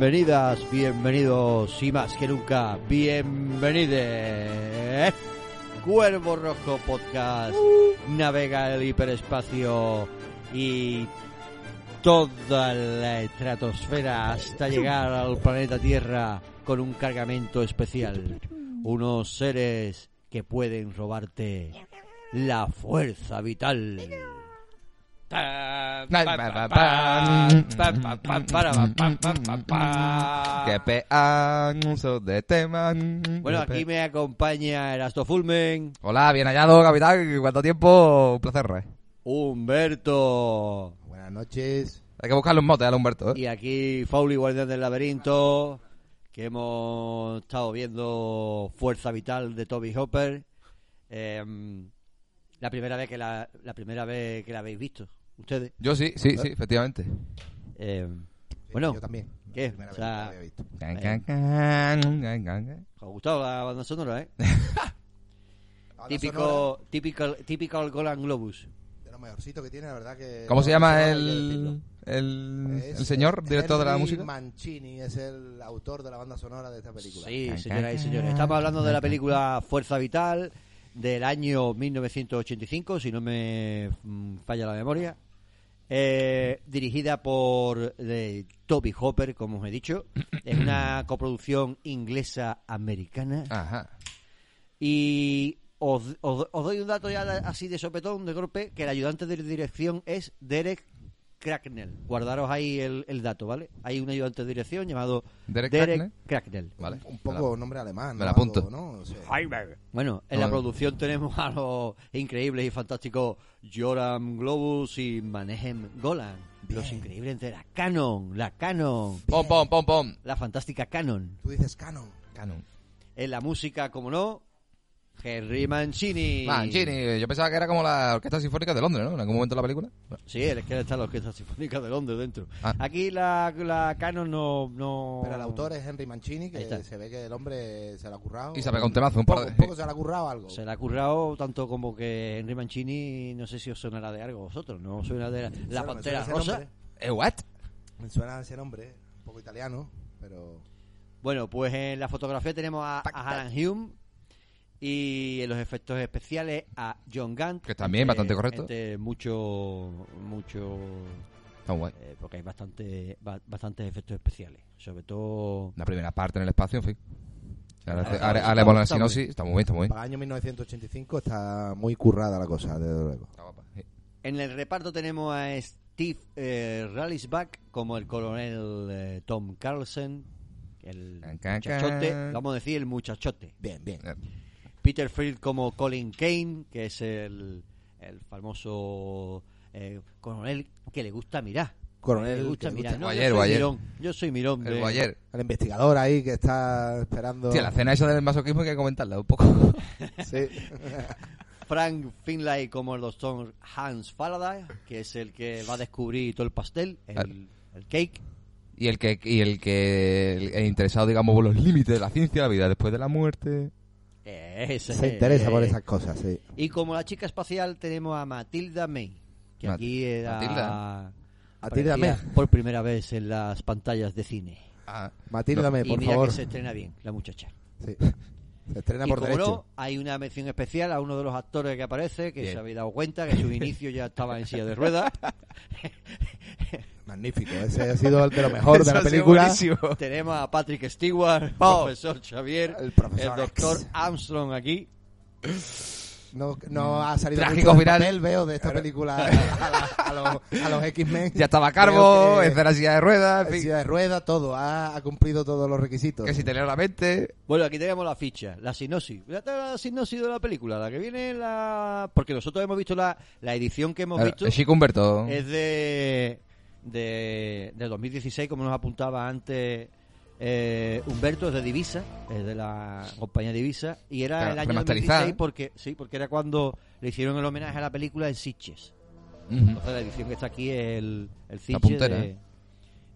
Bienvenidas, bienvenidos y más que nunca, bienvenides. Cuervo Rojo Podcast navega el hiperespacio y toda la estratosfera hasta llegar al planeta Tierra con un cargamento especial. Unos seres que pueden robarte la fuerza vital. Que de tema. Bueno, aquí me acompaña Erasto Fulmen, Hola, bien hallado, capitán. ¿Cuánto tiempo? Un placer, eh. Humberto Buenas noches. Hay que buscarle un mote a Humberto, ¿eh? y aquí Fauli, Guardián del Laberinto, que hemos estado viendo Fuerza Vital de Toby Hopper. Em, la primera vez que la, la primera vez que la habéis visto, ustedes. Yo sí, sí, sí, efectivamente. Sí, bueno, yo también. ¿qué? O sea- que la había visto. Can, can, can, can, can. ¿os ha gustado la banda sonora, eh? Típico, sonora, típico, típico Golan Globus. De lo mejorcito que tiene, la verdad que... ¿Cómo no, se llama el, el, Es- el señor, es director de la música? Mancini es el autor de la banda sonora de esta película. Sí, señoras y señores. Estamos hablando de la película Fuerza Vital del año 1985, si no me mm, falla la memoria. Eh, dirigida por eh, Toby Hopper, como os he dicho. Es una coproducción inglesa-americana. Ajá. Y os, os- os doy un dato ya así de sopetón, de golpe, que el ayudante de dirección es Derek Cracknell. Guardaros ahí el, el dato, ¿vale? Hay un ayudante de dirección llamado Derek Derek, Cracknell. Cracknell. Vale. Un poco nombre alemán. me ¿no? la apunto. ¿no? O sea, Bueno, en No, la no. producción tenemos a los increíbles y fantásticos Joram Globus y Manehem Golan. Los increíbles de la Canon, la Canon, Pom, pom, pom, pom. la fantástica Canon. Tú dices canon. Canon. En la música, como no, Henry Mancini. Mancini, yo pensaba que era como la Orquesta Sinfónica de Londres, ¿no? En algún momento de la película. Sí, es que está la Orquesta Sinfónica de Londres dentro. Ah. Aquí la, la Canon no, no... Pero el autor es Henry Mancini, que se ve que el hombre se la ha currado. Y se ha pegado un temazo, un poco, de- un poco se la ha currado algo. Se le ha currado tanto como que Henry Mancini, no sé si os sonará de algo a vosotros, ¿no? os Suena de la, Pantera Rosa. ¿Eh, what? Me suena ese nombre, un poco italiano, pero... Bueno, pues en la fotografía tenemos a. Alan Hume y en los efectos especiales a John Gant. Que también bastante correcto. Entre mucho, mucho, Está guay. eh, porque hay bastante, ba- bastantes efectos especiales. Sobre todo, La primera parte en el espacio, en fin. Ahora, Está- ahora- está- ahora la está sinopsis. Está muy bien, está muy bien. Para el año 1985 está muy currada la cosa, desde luego. Está guapa. Sí. en el reparto tenemos a Steve eh, Rallisback como el coronel eh, Tom Carlson, el Can, can, muchachote, can. vamos a decir el muchachote. Bien, bien. Eh, Peter Field como Colin Kane, que es el, el famoso eh, coronel que le gusta mirar. Coronel le que gusta le mirar. gusta- No, Guayer, yo, soy guayer. mirón, yo soy mirón. El de- Guayer. El investigador ahí que está esperando... Tío, la escena esa del masoquismo hay que comentarla un poco. Sí. Frank Finlay como el doctor Hans Faraday, que es el que va a descubrir todo el pastel, el, el cake. y el que y el que el, el interesado, digamos, por los límites de la ciencia, la vida después de la muerte. Ese, Se interesa por eh, esas cosas, sí. Y como la chica espacial tenemos a Matilda May, que Mat- aquí era... Matilda. Matilda May. Por primera vez en las pantallas de cine. Ah, Matilda, No, me, y por mira favor. que se estrena bien, la muchacha. Sí. Se estrena y por como derecho. no, hay una mención especial a uno de los actores que aparece, que Bien. se había dado cuenta que su inicio ya estaba en silla de ruedas. Magnífico. Ese ha sido el de lo mejor de la película. Tenemos a Patrick Stewart, Oh. profesor Xavier, El profesor doctor X. Armstrong aquí. No, no ha salido Trágico mucho final. papel, veo, de esta película a, la- a los, a los X-Men. Ya estaba calvo, Veo que- escena silla de ruedas, en fin, silla de rueda, todo. Ha, ha cumplido todos los requisitos. que si te leo la mente. Bueno, aquí tenemos la ficha, la sinopsis. Mira la sinopsis de la película, la que viene en la... Porque nosotros hemos visto la, la edición que hemos visto. Chico Humberto. es de, de, de 2016, como nos apuntaba antes eh, Humberto, es de Divisa, es de la compañía Divisa, y era Claro, el año remasterizada. 2016 porque, sí, porque era cuando le hicieron el homenaje a la película en Sitges. Ujú. Entonces la edición que está aquí es el, el La Sitges puntera, de- ¿eh?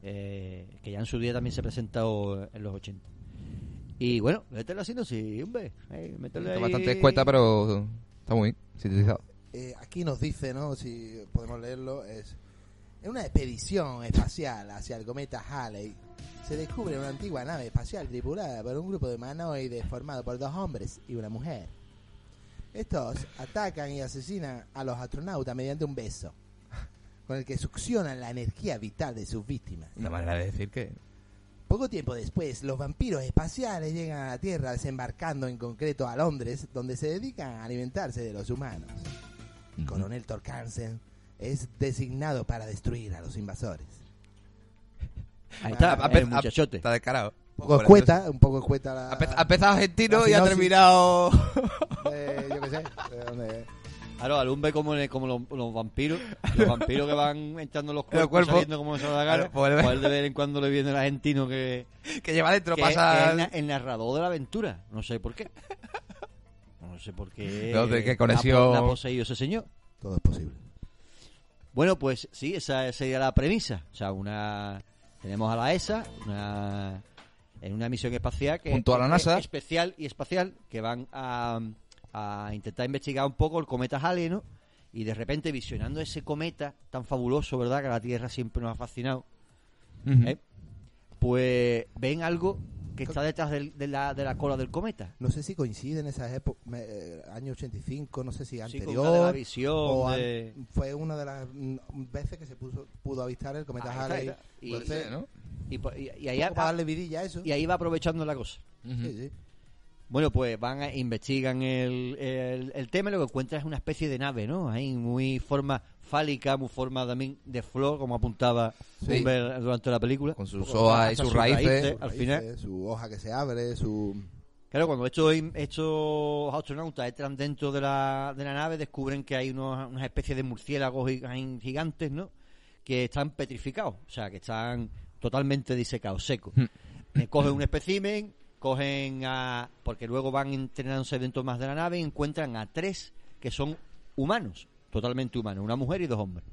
eh, que ya en su día también se presentó en los 80. Y bueno, métele la sinopsis, hombre. Eh, métele Está ahí- bastante escueta, pero está muy bien sintetizado. Eh, aquí nos dice, ¿no? Si podemos leerlo, es En una expedición espacial hacia el cometa Halley, se descubre una antigua nave espacial tripulada por un grupo de humanoides formado por dos hombres y una mujer. Estos atacan y asesinan a los astronautas mediante un beso, con el que succionan la energía vital de sus víctimas. Una manera de decir que... Poco tiempo después, los vampiros espaciales llegan a la Tierra desembarcando en concreto a Londres, donde se dedican a alimentarse de los humanos. Ujú. Coronel Torcansen es designado para destruir a los invasores. Ahí está, Ah, el muchachote. Está descarado. Un poco escueta, un poco escueta la... Ha empe- ha empezado argentino y ha terminado... de- yo qué sé, de dónde- Claro, alumbre como, le- como los, los vampiros, los vampiros que van entrando en los cuerpos, el cuerpo. saliendo como se. Claro, pues, Pues de vez en cuando le viene el argentino que, que lleva dentro, que- pasa... que es el narrador de la aventura. No sé por qué. No sé por qué. Sé qué conexión- ha poseído ese señor. Todo es posible. Bueno, pues sí, esa sería la premisa. O sea, una tenemos a la ESA, una en una misión espacial que Junto a la NASA. especial y espacial que van a, a intentar investigar un poco el cometa Halley, ¿no? Y de repente visionando ese cometa tan fabuloso, ¿verdad? Que a la Tierra siempre nos ha fascinado. ¿eh? Pues ven algo que está detrás del- de, la, de la cola del cometa. No sé si coincide en esas épocas, año 85, no sé si Sí, con anterior. una de la visión o an- Fue una de las mm, veces que se puso, pudo avistar el cometa está, Halley. Y- Sí, ¿no? y, y- y ahí, para darle vidilla a eso. y ahí va aprovechando la cosa. Sí, sí. Bueno, pues van a investigan el, el, el tema y lo que encuentran es una especie de nave, ¿no? Ahí muy forma fálica, muy forma también de flor, como apuntaba Sí. Humber durante la película. Con sus hojas y sus raíces. al Su final. raíces, Su hoja que se abre, su... Claro, cuando estos, estos astronautas entran dentro de la, de la nave, descubren que hay unos, unas especies de murciélagos gi- gigantes, ¿no? Que están petrificados, o sea, que están totalmente disecados, secos. Eh, cogen un espécimen, cogen a... porque luego van entrenándose dentro más de la nave y encuentran a tres que son humanos, totalmente humanos, una mujer y dos hombres.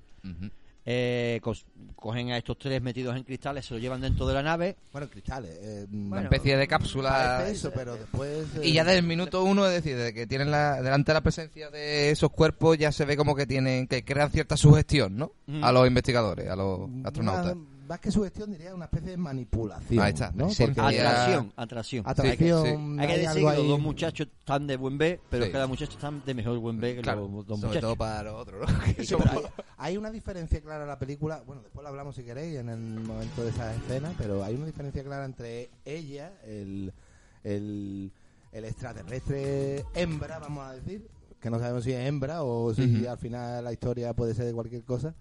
Eh, cogen a estos tres metidos en cristales, se los llevan dentro de la nave. Bueno, cristales. eh, Una especie de cápsula. parece eso, pero después... eh, Y ya desde el minuto uno, es decir, desde que tienen la, delante de la presencia de esos cuerpos, ya se ve como que tienen, que crean cierta sugestión, ¿no? Mm. A los investigadores, a los astronautas. Más que sugestión, diría una especie de manipulación. Atracción, atracción. Atracción. Sí, Hay que decir que los dos muchachos están de buen B, pero Sí. cada muchacho está de mejor buen B que Claro, los dos sobre muchachos. todo para los otros, ¿no? Hay, hay una diferencia clara en la película. Bueno, después lo hablamos si queréis en el momento de esa escena, pero hay una diferencia clara entre ella, el, el, el extraterrestre hembra, vamos a decir, que no sabemos si es hembra o si al final la historia puede ser de cualquier cosa,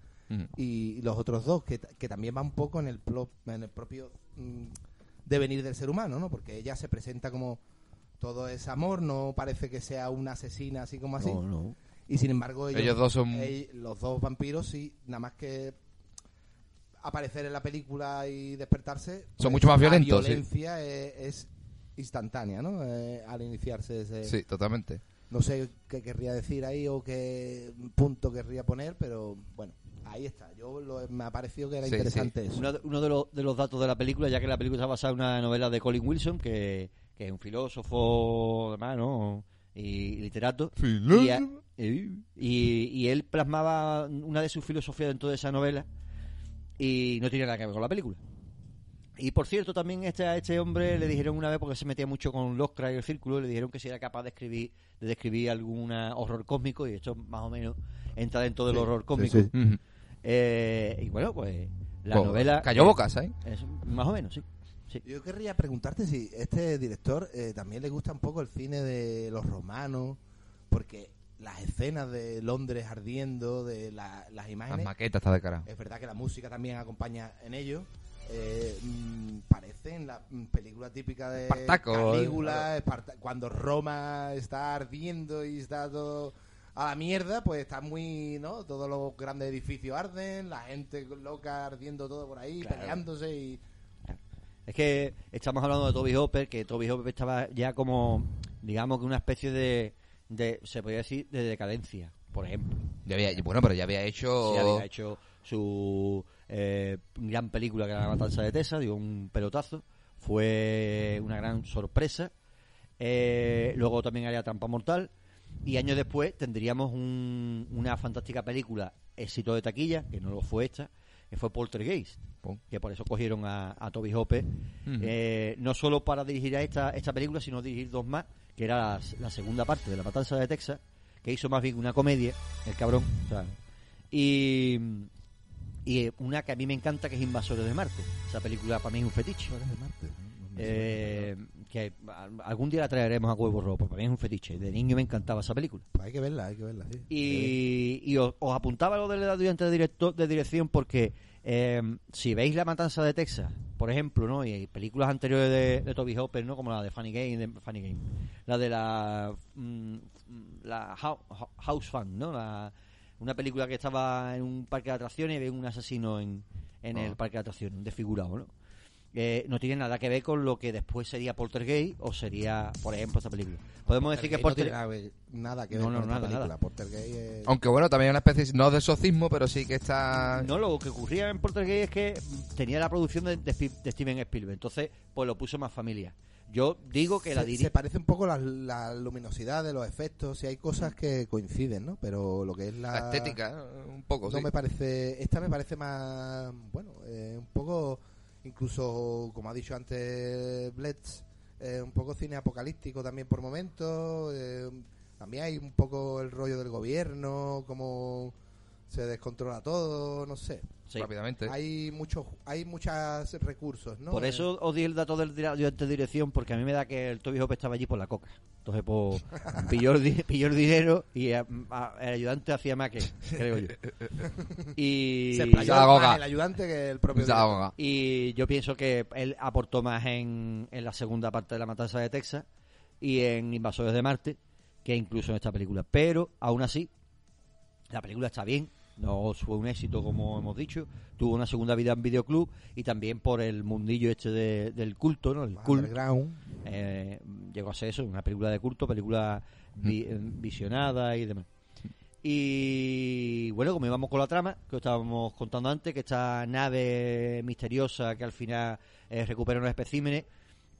Y los otros dos, que, que también va un poco en el, plo- en el propio mm, devenir del ser humano, ¿no? Porque ella se presenta como todo es amor, no parece que sea una asesina así como así. No, no. Y sin embargo, ellos, Ellos dos son- los dos vampiros, sí, nada más que aparecer en la película y despertarse. pues, Son mucho más violentos, La sí. violencia es, es instantánea, ¿no? Eh, al iniciarse ese. Sí, totalmente. No sé qué querría decir ahí o qué punto querría poner, pero bueno, ahí está. Yo lo- me ha parecido que era Sí, interesante eso. Uno, de- uno de, los, de los datos de la película, ya que la película está basada en una novela de Colin Wilson, que, que es un filósofo, además, ¿no? Y literato. Y, a- y, y él plasmaba una de sus filosofías dentro de esa novela y no tiene nada que ver con la película. Y por cierto, también este, a este hombre le dijeron una vez, porque se metía mucho con Lovecraft y el círculo, le dijeron que si era capaz de escribir, de describir algún horror cósmico, y esto más o menos entra dentro del Sí, horror sí, cósmico. sí. Eh, y bueno, pues la novela... Cayó bocas, ¿eh? es más o menos, sí. sí. Yo querría preguntarte si este director eh, también le gusta un poco el cine de los romanos, porque las escenas de Londres ardiendo, de la- las Las imágenes, maquetas está de cara. es verdad que la música también acompaña en ello. Eh, mm, parecen la mm, película típica de Espartaco, Calígula, Esparta- cuando Roma está ardiendo y está todo a la mierda, pues está muy, ¿no? Todos los grandes edificios arden, la gente loca ardiendo todo por ahí, Claro. peleándose y Es que estamos hablando de Toby Hopper, que Toby Hopper estaba ya como, digamos que una especie de, de se podría decir, de decadencia, por ejemplo. Ya había, bueno, pero ya había hecho... Sí, había hecho su eh, gran película que era La Matanza de Tessa, dio un pelotazo, fue una gran sorpresa. Eh, luego también haría Trampa Mortal. Y años después tendríamos un- una fantástica película, éxito de taquilla, que no lo fue esta, que fue Poltergeist, que por eso cogieron a, a Toby Hopper, Ujú. eh, no solo para dirigir a esta, esta película, sino dirigir dos más, que era la, la segunda parte de La Matanza de Texas, que hizo más bien una comedia, el cabrón, o sea, y, y eh, una que a mí me encanta, que es Invasores de Marte. Esa película para mí es un fetiche. De Marte, ¿no? No me Eh, que algún día la traeremos a Huevo Rojo, porque para mí es un fetiche. De niño me encantaba esa película. suena. Hay que verla, hay que verla, sí. Y, y os, os apuntaba lo del ayudante de, director, de dirección porque eh, si veis La Matanza de Texas, por ejemplo, ¿no? y películas anteriores de, de Toby Hopper, ¿no? como la de Funny Game, de Funny Game la de la, mm, la Hou- House Fun, ¿no? La- una película que estaba en un parque de atracciones y ve un asesino en, en el Ah. parque de atracciones, un desfigurado, ¿no? Eh, no tiene nada que ver con lo que después sería Poltergeist o sería, por ejemplo, esta película. Podemos decir que Poltergeist Polter- no tiene nada que ver No, no, con esta nada, película. nada. Poltergeist es... Aunque bueno, también hay una especie, no de exorcismo, pero sí que está... No, lo que ocurría en Poltergeist es que tenía la producción de, de Spi- de Steven Spielberg, entonces pues lo puso más familia. Yo digo que la se, dirige... se parece un poco la, la luminosidad de los efectos y hay cosas que coinciden, ¿no? Pero lo que es la, La estética, un poco, no sí. me parece esta me parece más bueno eh, un poco incluso como ha dicho antes Blitz eh, un poco cine apocalíptico también por momentos eh, también hay un poco el rollo del gobierno cómo se descontrola todo no sé Sí. Rápidamente. hay muchos hay muchos recursos no Por eso os di el dato del ayudante de dirección, porque a mí me da que el Toby Hope estaba allí por la coca. Entonces, pues, pilló el, di- pilló el dinero y a- a- el ayudante hacía más que, creo yo. Y, se más el ayudante que el propio y yo pienso que él aportó más en, en la segunda parte de La Matanza de Texas y en Invasores de Marte que incluso en esta película. Pero, aún así, la película está bien. No fue un éxito, como hemos dicho. Tuvo una segunda vida en videoclub y también por el mundillo este de- del culto, ¿no? El Más cult. underground. Eh, llegó a ser eso, una película de culto, película vi- eh, visionada y demás. Y bueno, como íbamos con la trama, que os estábamos contando antes, que esta nave misteriosa que al final eh, recupera unos especímenes,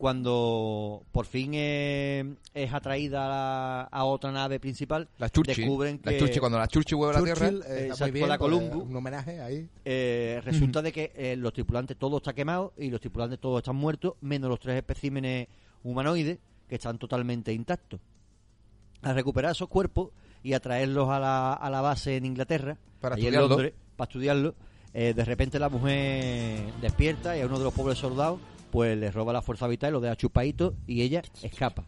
cuando por fin eh, es atraída a, otra nave principal, La descubren La que cuando la Churchill vuelve a la Tierra... Eh, Exacto, bien, la porque Columbo. un homenaje ahí eh, resulta de que eh, los tripulantes todo está quemado y los tripulantes todos están muertos, menos los tres especímenes humanoides que están totalmente intactos. A recuperar esos cuerpos y a traerlos a la, a la base en Inglaterra, Para allí en estudiarlo. Londres, para estudiarlo, eh, de repente la mujer despierta y a uno de los pobres soldados pues le roba la fuerza vital, lo deja chupadito y ella escapa.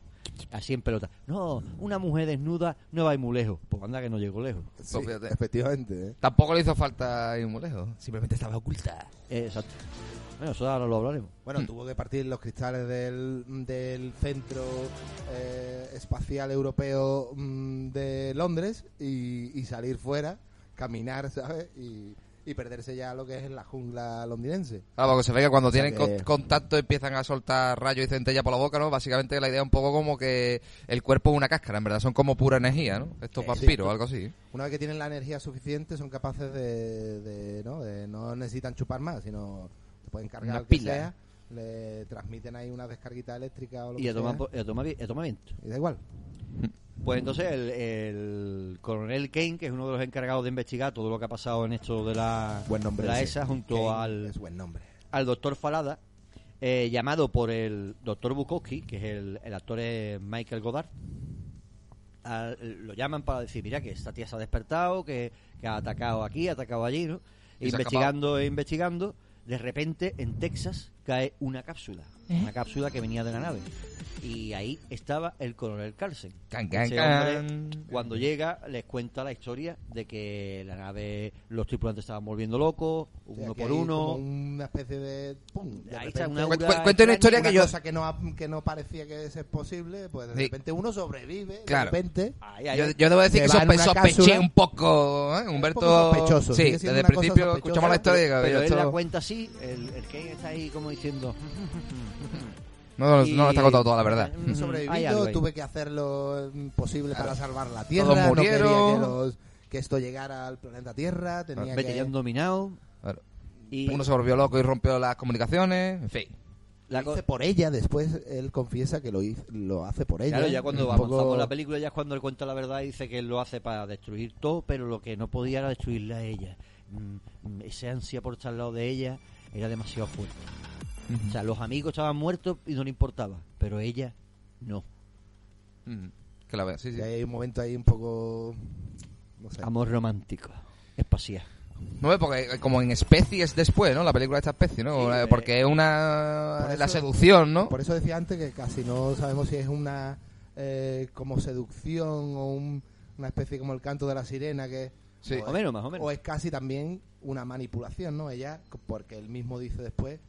Así en pelota. No, una mujer desnuda no va a ir muy lejos. Pues anda que no llegó lejos. Sí, fíjate. efectivamente ¿eh? Tampoco le hizo falta ir muy lejos. Simplemente estaba oculta. Exacto. Bueno, eso ahora lo hablaremos. Bueno, Hmm. tuvo que partir los cristales del, del centro eh, espacial europeo mm, de Londres y, y salir fuera, caminar, ¿sabes? Y, y perderse ya lo que es la jungla londinense. Claro, porque se ve que cuando O sea tienen que- con- contacto empiezan a soltar rayos y centella por la boca, ¿no? Básicamente la idea es un poco como que el cuerpo es una cáscara, en verdad son como pura energía, ¿no? Estos Eh, vampiros sí. o algo así. Una vez que tienen la energía suficiente, son capaces de, de, ¿no? De- no necesitan chupar más, sino te pueden cargar Una lo que pila. sea, le transmiten ahí una descarguita eléctrica o lo Y que a sea, y a tomar, vi- y a tomar viento. y da igual. Pues entonces el, el coronel Kane, que es uno de los encargados de investigar todo lo que ha pasado en esto de la, Buen nombre. de la. ESA junto Kane al, Es buen nombre. al doctor Falada, eh, llamado por el doctor Bukowski, que es el, el actor es Michael Goddard. Al- lo llaman para decir, mira, que esta tía se ha despertado, que, que ha atacado aquí, ha atacado allí, ¿no? Investigando e investigando, de repente en Texas cae una cápsula, una cápsula que venía de la nave. Y ahí estaba el coronel Carlsen. Can, can, Ese can. hombre, cuando llega, les cuenta la historia de que la nave, los tripulantes estaban volviendo locos, O sea, uno por uno. una especie de. ¡pum! De Ahí está, repente, una Cu- aura cu- cuenta una historia que una yo- cosa que no, ha- que no parecía que es posible, pues de Sí. repente uno sobrevive, Claro. de repente. Ahí, ahí, Yo, yo debo decir Que sospe- sospeché cápsula. un poco, ¿eh? Humberto. poco sospechoso, Sí, desde el principio escuchamos la historia pero oye, él esto la cuenta así, el, el está ahí como diciendo... no, no, y- no está contado toda la verdad. Sobrevivido, tuve que hacer lo posible Claro. para salvar la Todos Tierra. No quería murieron. que, los- que esto llegara al planeta Tierra. Tenía Vete que... han dominado. Claro. Y Uno se volvió loco y rompió las comunicaciones, en fin. la Lo hice por ella, después él confiesa que lo, hizo- lo hace por ella. Claro, ya cuando avanzamos poco- la película, ya es cuando él cuenta la verdad y dice que él lo hace para destruir todo, pero lo que no podía era destruirla a ella. mm, mm, ese ansia por estar al lado de ella era demasiado fuerte. O sea, los amigos estaban muertos y no le importaba, pero ella no. Ujú. Que la vea, sí, sí. Y hay un momento ahí un poco... No sé. Amor romántico, espacial. No ve, porque eh, como en especies después, ¿no? La película de esta especie, ¿no? Sí, Eh, porque es una... por la seducción, ¿no? Por eso decía antes que casi no sabemos si es una eh, como seducción o un- una especie como el canto de la sirena que Sí. o, Más o menos, más o menos. o es casi también una manipulación, ¿no? Ella, porque él mismo dice después,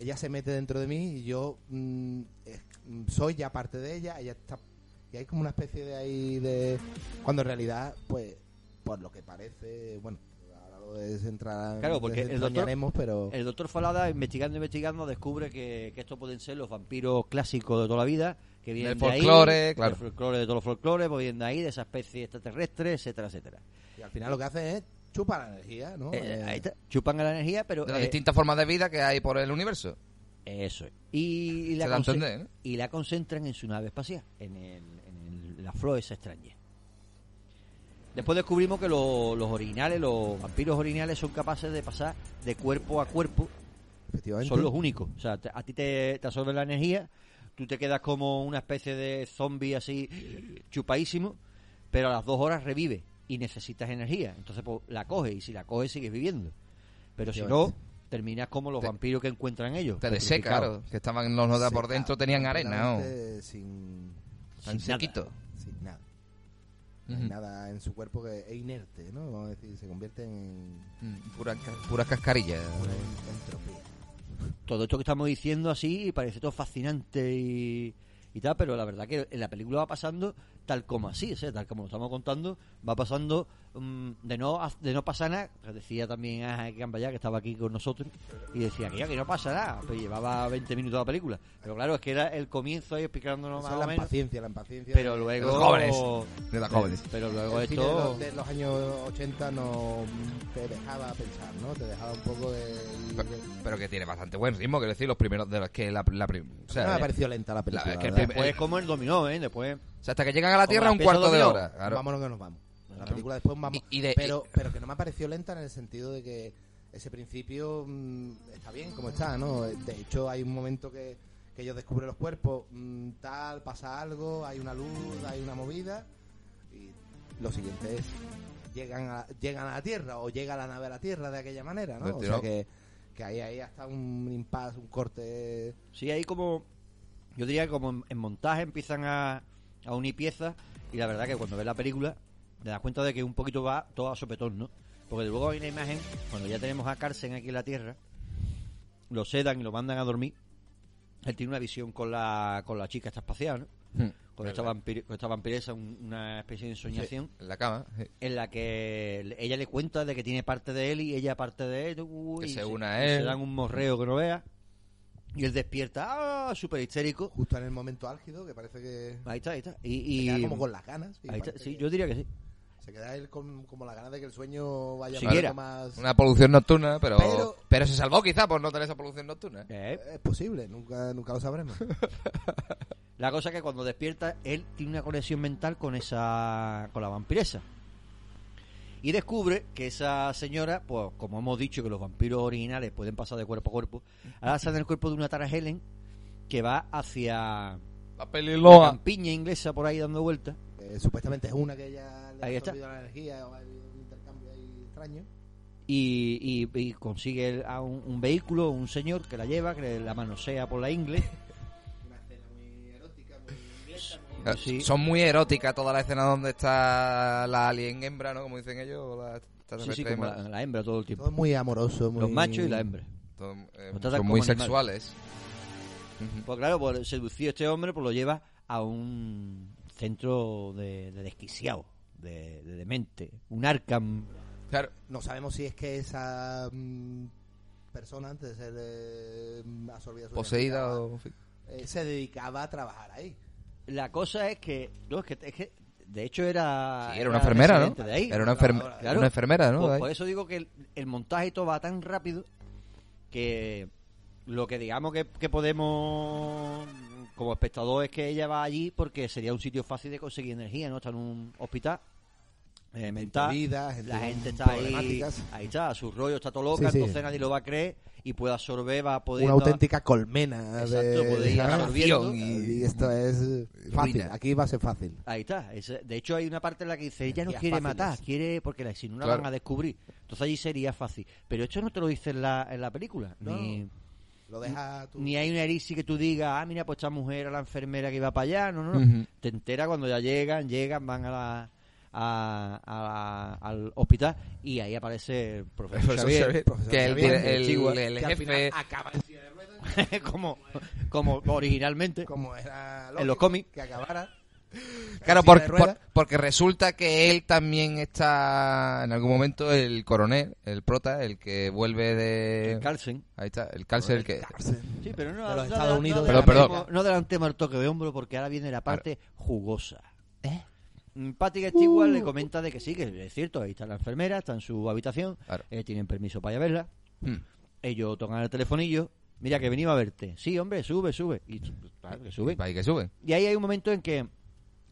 ella se mete dentro de mí y yo mm, mm, soy ya parte de ella, ella está y hay como una especie de ahí de cuando en realidad pues por lo que parece, bueno, ahora lo desentrar Claro, porque el doctor- pero El doctor Falada, investigando, investigando, descubre que, que estos pueden ser los vampiros clásicos de toda la vida, que vienen Del de ahí, folclore, claro. del folclore de todos los folclores, pues vienen de ahí, de esa especie extraterrestre, etcétera, etcétera. y al final lo que hace es chupar la energía, ¿no? Eh, Eh, ahí está, chupan la energía, pero De las eh, distintas formas de vida que hay por el universo. eso es. Y, la entender, y la concentran en su nave espacial, en, el, en el- la flor esa extraña. Después descubrimos que lo- los originales, los vampiros originales son capaces de pasar de cuerpo a cuerpo efectivamente. son los únicos. O sea, te- a ti te, te absorbe la energía, tú te quedas como una especie de zombie así chupadísimo, pero a las dos horas revive y necesitas energía. Entonces pues, la coges y si la coges sigues viviendo. Pero si no, terminas como los Te- vampiros que encuentran ellos. Te deseca, claro. Que estaban los notas por dentro, tenían arena, Sin, Tan sin nada. sequito. sin nada. No Ujú. hay nada en su cuerpo que es inerte, ¿no? Vamos a decir, se convierte en Mm, Puras ca- puras cascarillas. entropía. Todo esto que estamos diciendo así parece todo fascinante y, y tal, pero la verdad que en la película va pasando tal como así, o sea, tal como lo estamos contando, va pasando mm, de no de no pasar nada. Decía también a Gambaya que estaba aquí con nosotros y decía que ya que no pasa nada, pero llevaba 20 minutos la película. Pero claro, es que era el comienzo ahí explicándonos más es o la menos. impaciencia, la impaciencia. Pero de- luego. los jóvenes. De las jóvenes. Pero luego el cine de esto. los, de los años 80 no te dejaba pensar, ¿no? Te dejaba un poco de... Pero, de- pero que tiene bastante buen ritmo, quiero decir, los primeros de los que la, la o, sea, no me eh, pareció lenta la película. es que el primer- Después como el dominó, ¿eh? Después. O sea, hasta que llegan a la Tierra un cuarto de hora. claro. Vámonos que nos vamos. La película después vamos. Y- y de- pero, pero que no me pareció lenta en el sentido de que ese principio mm, está bien como está, ¿no? De hecho, hay un momento que, que ellos descubren los cuerpos, mm, tal, pasa algo, hay una luz, hay una movida. Y lo siguiente es. Llegan a, llegan a la Tierra o llega la nave a la Tierra de aquella manera, ¿no? O sea que, que ahí hay hasta un impasse, un corte. Sí, ahí como. Yo diría que como en, en montaje empiezan a, a unir piezas y la verdad que cuando ves la película te das cuenta de que un poquito va todo a sopetón, ¿no? Porque luego hay una imagen, cuando ya tenemos a Carsen aquí en la Tierra, lo sedan y lo mandan a dormir. Él tiene una visión con la, con la chica esta espacial, ¿no? Hmm. Con esta, vampiri- con esta vampiresa, un- una especie de ensoñación En la cama. sí. en la que ella le cuenta de que tiene parte de él y ella parte de él. uy, Que se y una a él. Se dan un morreo que no vea. Y él despierta, ¡ah! Súper histérico. Justo en el momento álgido, que parece que. Ahí está, ahí está. se Y, queda y como con las ganas. y ahí está, sí, que- yo diría que sí. Se queda él con como la ganas de que el sueño vaya poco más... Una polución nocturna, pero, pero... Pero- se salvó quizá por no tener esa polución nocturna. Eh, Es posible, nunca, nunca lo sabremos. La cosa es que cuando despierta, él tiene una conexión mental con esa con la vampiresa. Y descubre que esa señora, pues como hemos dicho que los vampiros originales pueden pasar de cuerpo a cuerpo, ahora está en el cuerpo de una Tara Helen que va hacia La la campiña inglesa por ahí dando vueltas. Eh, supuestamente es una que ya le Ahí ha está. la energía o hay un intercambio ahí extraño. y, y- y consigue a un, un vehículo, un señor que la lleva, que la manosea por la ingle. Sí. Son muy eróticas toda la escena donde está la alien hembra, ¿no? Como dicen ellos. o la Sí, sí, extraterrestre como hembra. la, la hembra todo el tiempo. Todo muy amoroso, muy... Los machos y la hembra. Todo, eh, son muy sexuales. Pues claro, pues seducido este hombre, pues lo lleva a un centro de, de desquiciado, de, de demente, un Arkham. Claro, No sabemos si es que esa mm, persona, antes de ser eh, absorbida su poseída o... eh, se dedicaba a trabajar ahí. La cosa es que, no, es que, es que de hecho era... Sí, era una enfermera, ¿no? residente de ahí. Era una, enferme- Claro, claro. una enfermera, ¿no? Por eso digo que el, el montaje y todo va tan rápido que lo que digamos que, que podemos como espectador es que ella va allí porque sería un sitio fácil de conseguir energía, ¿no? Está en un hospital eh, mental. la gente está ahí, ahí está, su rollo está todo loca, Sí, sí. entonces nadie lo va a creer y puede absorber, va a poder... Una auténtica colmena Exacto, de puede ir absorbiendo. y, esto es fácil. Ruina. Aquí va a ser fácil. Ahí está. de hecho, hay una parte en la que dice, ella no quiere fáciles. matar, quiere porque si no la Claro. van a descubrir. Entonces allí sería fácil. Pero esto no te lo dice en la, en la película. No. Ni, Lo deja tú. ni hay una erisi que tú digas, ah, mira, pues esta mujer era la enfermera que iba para allá. No, no, no. Te entera cuando ya llegan, llegan, van a la... a- a al hospital y ahí aparece el profesor, Profesor Xavier, Xavier, profesor que el, Xavier, el- el- el jefe acaba en silla de ruedas, como, como originalmente como era En los cómics. que acabara. Claro, por- porque resulta que él también está en algún momento el coronel, el prota, el que vuelve de Carlsen. ahí está, el cárcel el que Sí, pero no, De los no Estados Unidos no América. No adelantemos el toque de hombro porque ahora viene la parte jugosa. Mm, Patrick Stewart le comenta de que sí, que es cierto, ahí está la enfermera, está en su habitación, Claro. eh, tienen permiso para ir a verla, Hmm. ellos tocan el telefonillo, mira que venimos a verte, sí, hombre, sube, sube, y claro que sube. ahí que sube. Y ahí hay un momento en que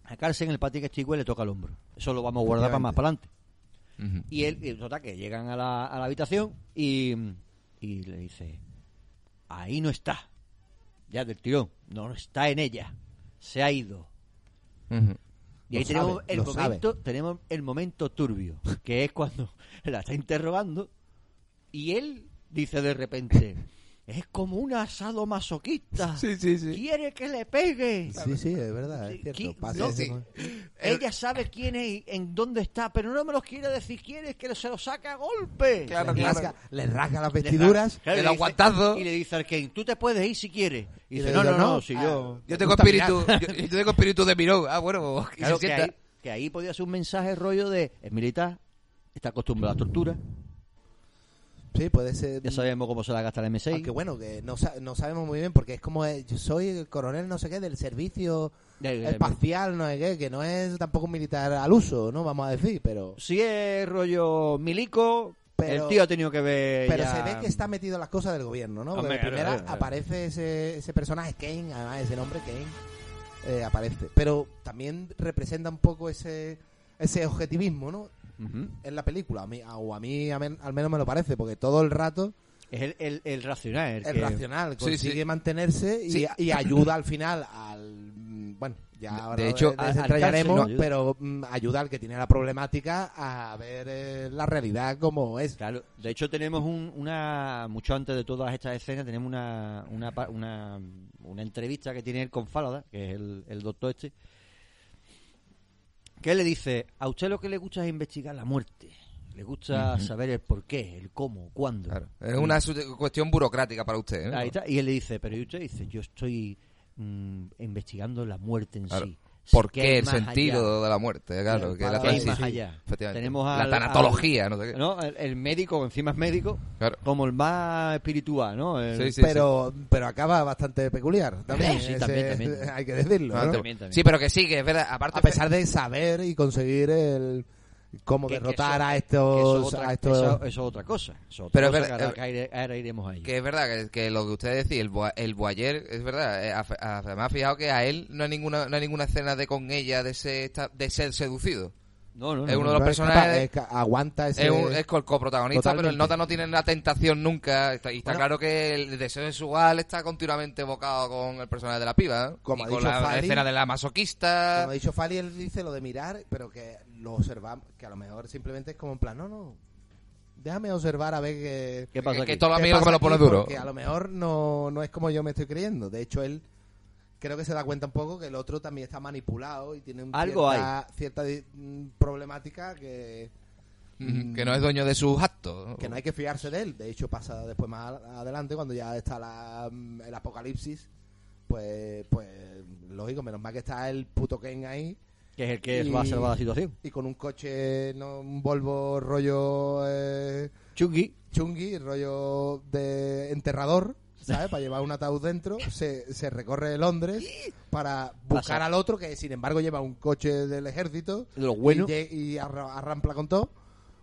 a Carlsen el Patrick Stewart le toca el hombro, eso lo vamos a guardar para más para adelante. Y él, y total, que llegan a la, a la habitación y, y le dice, ahí no está, ya del tirón, no está en ella, se ha ido. Ujú. Y ahí tenemos sabe, el momento, tenemos el momento turbio, que es cuando la está interrogando y él dice de repente, es como un asado masoquista, sí, sí. quiere que le pegue. Sí, sí, es verdad, es Sí, cierto. Sí. Ella sabe quién es y en dónde está, pero no me lo quiere decir. Quiere que se lo saque a golpe. Claro, le, claro. rasga, le rasga las vestiduras. Claro, Le y da dice- guantazo. Y le dice al Kane, tú te puedes ir si quieres. Y Y dice, no, no, no, no, si ah, yo... Yo tengo espíritu, yo, yo tengo espíritu de Miró. Ah, bueno, Claro que ahí, que ahí podía ser un mensaje rollo de, es militar, está acostumbrado a la tortura, Sí, puede ser. ya sabemos cómo se la gasta el M6. Aunque bueno, que no, sa- no sabemos muy bien porque es como eh, yo soy el coronel no sé qué del servicio De- de- espacial, no sé qué, que no es tampoco un militar al uso, ¿no? Vamos a decir, pero Si es rollo milico, Pero- el tío ha tenido que ver pero ya- se ve que está metido en las cosas del gobierno, ¿no? Porque Hombre, de primera aparece ese, ese personaje Kane, además ese nombre Kane eh, aparece, pero también representa un poco ese ese objetivismo, ¿no? En la película, a mí, o a mí a men- al menos me lo parece, porque todo el rato Es el, el, el racional. El, el que- racional consigue sí. mantenerse y, Sí. y ayuda al final al mm, bueno ya De- ahora de hecho, pero mm, ayuda al que tiene la problemática a ver eh, la realidad como es Claro, de hecho tenemos un- una, mucho antes de todas estas escenas, tenemos una, una, pa- una, una entrevista que tiene él con Falada, que es el, el doctor este, que él le dice, a usted lo que le gusta es investigar la muerte, le gusta saber el por qué, el cómo, cuándo. Claro. Es una cuestión burocrática para usted. ¿eh? Ahí está, y él le dice, pero ¿y usted dice, yo estoy mm, investigando la muerte en Claro. sí. ¿Por ¿Qué qué el sentido allá? de la muerte? Claro, que la ¿Qué hay sí, más sí. allá? Efectivamente. Tenemos la al- tanatología, no sé qué. ¿no? El, el médico, encima es médico, Claro. como el más espiritual, ¿no? El- Sí, sí, pero pero acaba bastante peculiar también, Sí, ese- también, también. hay que decirlo Ah, ¿no? También, también. Sí, pero que sí, que es verdad. Aparte, a pesar de saber y conseguir el cómo Que- que derrotar eso- a estos eso, es otra, a estos eso- eso es otra cosa. Otra Pero es verdad- que ahora, que aire- ahora iremos a ello. Que es verdad que, que lo que usted decía, el, el Boyer, es verdad. eh, Además, ha fijado que a él no hay ninguna, no hay ninguna escena de con ella de, ser esta- de ser seducido. No, no, no, es no. uno de los es personajes- es aguanta ese Es, un, es coprotagonista, pero el nota no tiene la tentación nunca. Está- y está Bueno. claro que el deseo sexual está continuamente evocado con el personaje de la piba. ¿eh? Como y ha con dicho la Fari, escena de la masoquista. Como ha dicho Fali, él dice lo de mirar, pero que lo observamos, que a lo mejor simplemente es como en plan, no, no, déjame observar a ver qué, ¿Qué pasa que, que amigos que me lo pone duro. Porque a lo mejor no, no es como yo me estoy creyendo. De hecho, él creo que se da cuenta un poco que el otro también está manipulado y tiene un Algo cierta, cierta di- mm, problemática que, Mm, que no es dueño de sus actos. que no hay que fiarse de él. De hecho, pasa después más adelante, cuando ya está la, mm, el apocalipsis, pues, pues lógico, menos mal que está el puto Ken ahí Que es el que Y- va a salvar la situación. y con un coche, no, un Volvo rollo eh, Chungi. chungui, rollo de enterrador, ¿sabes? Para llevar un ataúd dentro, se, se recorre Londres para buscar Pasa. al otro que sin embargo lleva un coche del ejército De lo bueno. y, y arra- arrampla con todo,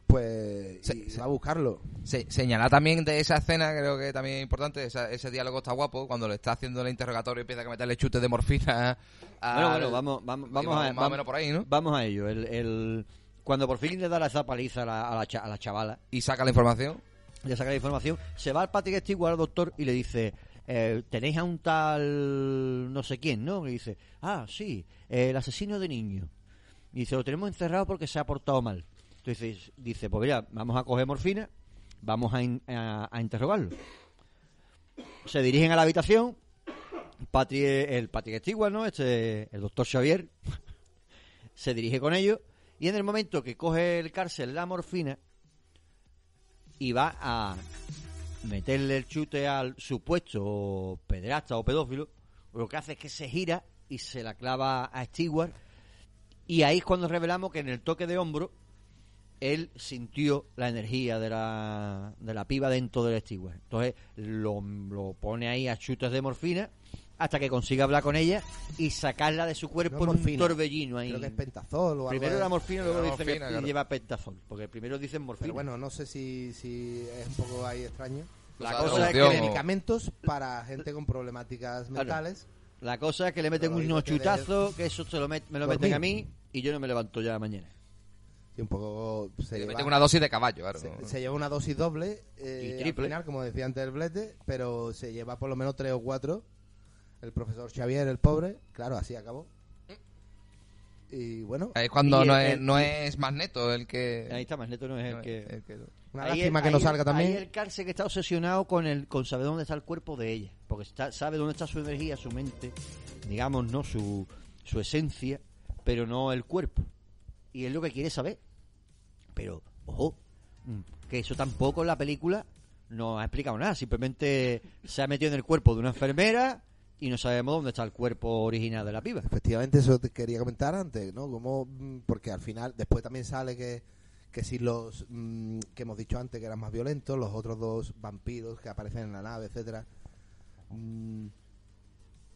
pues sí. va a buscarlo. Se, señalar también de esa escena, creo que también es importante, esa- ese diálogo está guapo, cuando le está haciendo el interrogatorio y empieza a meterle chutes de morfina. a- Bueno, bueno, vamos, vamos, vamos, a, más o menos por ahí, ¿no? vamos a ello. El, el- Cuando por fin le da la esa paliza a la, a la cha- a la chavala, Y saca la información. le saca la información, se va al Patrick Stewart al doctor y le dice, eh, tenéis a un tal no sé quién, ¿no? Y dice, ah, sí, eh, el asesino de niños. Y dice, lo tenemos encerrado porque se ha portado mal. Entonces dice, pues mira, vamos a coger morfina, vamos a, a- interrogarlo. Se dirigen a la habitación, Patri- el Patrick Stewart, ¿no? Este, el doctor Xavier, se dirige con ellos y en el momento que coge el cárcel la morfina y va a meterle el chute al supuesto pederasta o pedófilo, lo que hace es que se gira y se la clava a Stewart y ahí es cuando revelamos que en el toque de hombro él sintió la energía de la, de la piba dentro del Stewart. Entonces lo, lo pone ahí a chutes de morfina hasta que consiga hablar con ella y sacarla de su cuerpo No en un morfina. torbellino ahí. Creo que es pentazol o algo Primero de- la morfina, luego La dice morfina, que claro. lleva pentazol. Porque primero dicen morfina. Pero bueno, no sé si, si es un poco ahí extraño. la O sea, cosa es que Medicamentos para gente con problemáticas Claro. mentales. La cosa es que le meten unos digo que de- chutazos, que eso se lo met- me lo Dormir. meten a mí y yo no me levanto ya mañana. Y un poco se Le lleva, una dosis de caballo, claro. se, se lleva una dosis doble eh, Y triple. al final, como decía antes el blete, pero se lleva por lo menos tres o cuatro. El profesor Xavier, el pobre, claro, así acabó. Y bueno, Es cuando no, el- es, el- no es Magneto el que... Ahí está, Magneto no es el no que... es el que- una Ahí lástima el- que no salga el- también. Ahí el cárcel que está obsesionado con el con saber dónde está el cuerpo de ella. Porque está, sabe dónde está su energía, su mente, digamos, no su, su esencia, pero no el cuerpo. Y es lo que quiere saber. Pero, ojo, que eso tampoco en la película no ha explicado nada. Simplemente se ha metido en el cuerpo de una enfermera y no sabemos dónde está el cuerpo original de la piba. Efectivamente, eso te quería comentar antes, ¿no? Como, mm, porque al final, después también sale que, que si los mm, que hemos dicho antes que eran más violentos, los otros dos vampiros que aparecen en la nave, etcétera, mm,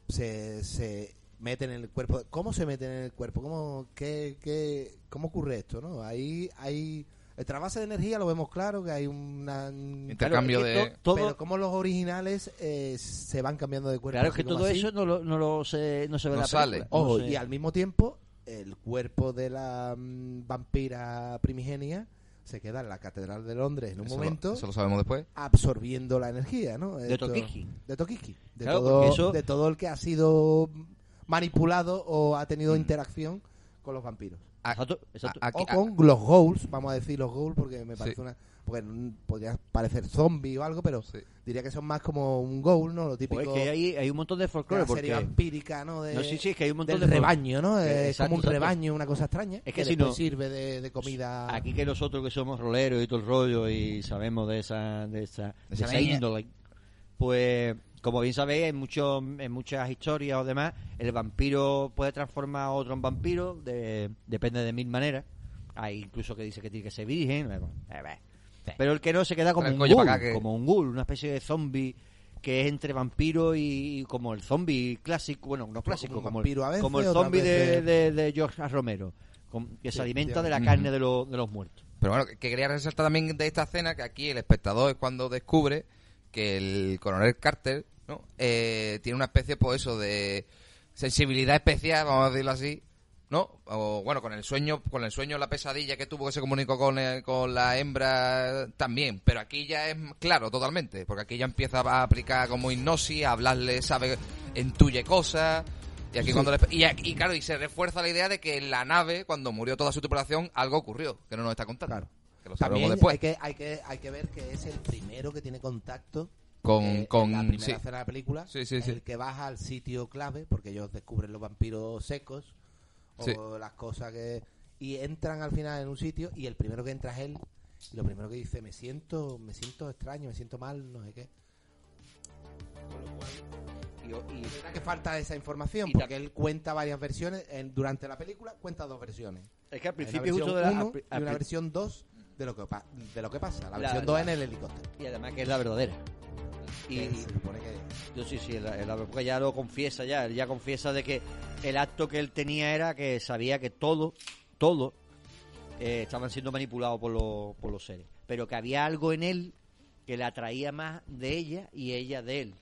se, se meten en el cuerpo. ¿Cómo se meten en el cuerpo? ¿Cómo, qué, qué, cómo ocurre esto, no? Ahí hay el trasvase de energía lo vemos claro que hay una Intercambio Claro, es que de... to- todo, pero como los originales eh, se van cambiando de cuerpo claro, es que todo así. eso no lo, no lo se, no se ve No la sale. No Ojo, y al mismo tiempo, el cuerpo de la mm, vampira primigenia se queda en la Catedral de Londres en un Eso lo- momento eso lo sabemos después. absorbiendo la energía, ¿no? De Esto- Tokiski. De Tokiski. De, Claro, todo, eso- de todo el que ha sido manipulado o ha tenido Mm. interacción con los vampiros. A- Exacto, exacto. a- aquí- o con los ghouls, vamos a decir los ghouls porque me parece Sí. una... Porque podría parecer zombie o algo, pero sí. diría que son más como un ghoul, ¿no? Lo típico Pues es que hay, hay un montón de folclore la serie porque vampírica, ¿no? De, no sí sí es que hay un montón del de rebaño, ¿no? Eh, Es como un rebaño, una cosa extraña. Es que que si no- sirve de, de comida. aquí que nosotros que somos roleros y todo el rollo y sabemos de esa de esa, de esa índole pues como bien sabéis en muchos en muchas historias o demás el vampiro puede transformar a otro en vampiro de- depende de mil maneras. Hay incluso que dice que tiene que ser virgen eh, eh, pero el que no se queda como un el ghoul que- como un ghoul una especie de zombie que es entre vampiro y como el zombie clásico bueno no clásico como el, vampiro a veces, como el zombie de, veces- de, de George. Romero que se Sí, alimenta de la carne de, los de los muertos. Pero bueno, que que quería resaltar también de esta escena que aquí el espectador es cuando descubre que el coronel Carter ¿no? Eh, tiene una especie, pues eso, de sensibilidad especial, vamos a decirlo así, ¿no? O bueno, con el sueño, con el sueño, la pesadilla que tuvo que se comunicó con, el- con la hembra también, pero aquí ya es claro totalmente, porque aquí ya empieza a aplicar como hipnosis, a hablarle, sabe, entuye cosas. Y aquí Sí. cuando le- y, aquí- y claro, y se refuerza la idea de que en la nave, cuando murió toda su tripulación, algo ocurrió, que no nos está contando. Claro. Que lo sabremos También después. hay que, hay, que, hay que ver que es el primero que tiene contacto Con, eh, con en la primera sí. escena de la película. Sí, sí, el que baja al sitio clave, porque ellos descubren los vampiros secos o Sí. las cosas que... Y entran al final en un sitio y el primero que entra es él. Y lo primero que dice, me siento, me siento extraño, me siento mal, no sé qué. Con lo cual, y, y verdad que falta esa información, porque él cuenta varias versiones. en- durante la película cuenta dos versiones. Es que al Hay una principio justo versión de la... uno y una versión 2 de lo que, pa- de lo que pasa. La La- versión 2 la- en el helicóptero. Y además que es la verdadera. Y, se supone que... yo sí, sí, la, la- porque ya lo confiesa ya, él ya confiesa de que el acto que él tenía era que sabía que todo, todo, eh, estaban siendo manipulados por, los por los seres. Pero que había algo en él que le atraía más de ella y ella de él.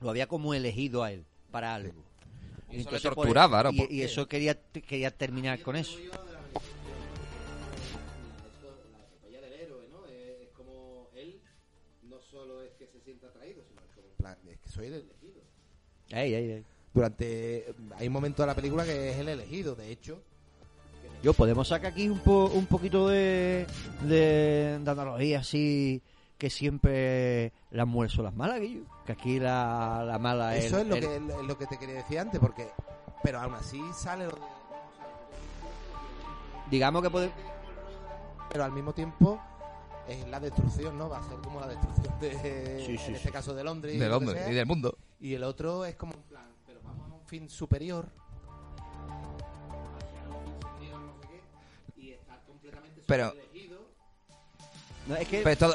Lo había como elegido a él para algo. Y eso le Entonces, por- torturaba, ¿no? y, eso quería, quería terminar con eso. Soy el elegido. Ey, ey, ey. Durante. Hay un momento de la película que es el elegido, de hecho. Yo, podemos sacar aquí un, po- un poquito de, de, de analogía así que siempre las mujeres son las malas, Guillo. Que aquí la, la mala es... Eso es lo, el- que, es lo que te quería decir antes, porque. Pero aún así sale lo de. Digamos que puede... Pero al mismo tiempo. Es la destrucción, ¿no? Va a ser como la destrucción de. Sí, sí, en este sí. caso de Londres. y De Londres sea. y del mundo. Y el otro es como en plan, pero vamos a un fin superior. Y estar completamente Pero-. No, es que... Pero todo-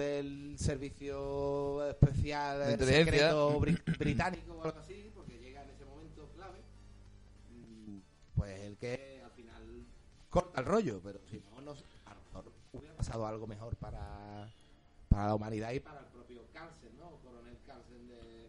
del servicio especial De eh, secreto bri- británico o algo así, porque llega en ese momento clave. Mm, Pues el que al final corta el rollo, pero si no, no a lo mejor hubiera pasado algo mejor para, para la humanidad y para el propio Carlsen, ¿no? Coronel Carlsen de...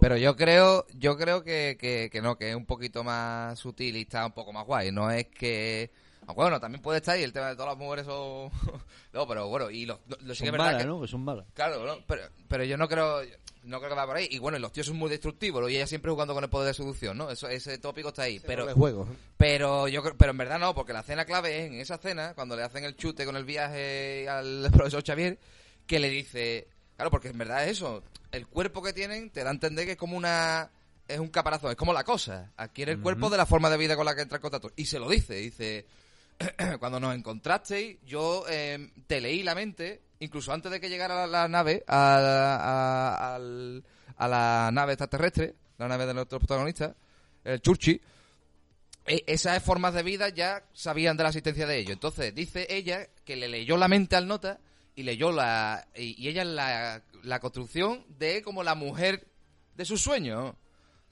Pero yo creo, yo creo que, que, que no, que es un poquito más sutil y está un poco más guay. No es que. Aunque Bueno, también puede estar ahí el tema de todas las mujeres o. no, pero bueno, y lo, lo, lo sí que es verdad malas, que- ¿no? Que son malas. Claro, ¿no? pero, pero yo no creo no creo que va por ahí. Y bueno, y los tíos son muy destructivos ¿no? y ella siempre jugando con el poder de seducción, ¿no? Eso, ese tópico está ahí. Pero, juego. pero yo creo- pero en verdad no, porque la cena clave es en esa cena, cuando le hacen el chute con el viaje al profesor Xavier, que le dice, claro, porque en verdad es eso, el cuerpo que tienen te da a entender que es como una es un caparazón, es como la cosa, adquiere el cuerpo de la forma de vida con la que entra en contacto. Y se lo dice, dice, cuando nos encontrasteis, yo eh, te leí la mente, incluso antes de que llegara la, nave, a, a- al- a la nave extraterrestre, la nave de nuestro protagonista, el Churchi, e- esas formas de vida ya sabían de la existencia de ellos. Entonces, dice ella que le leyó la mente al nota y leyó la. Y, y ella la, la construcción de como la mujer de sus sueños.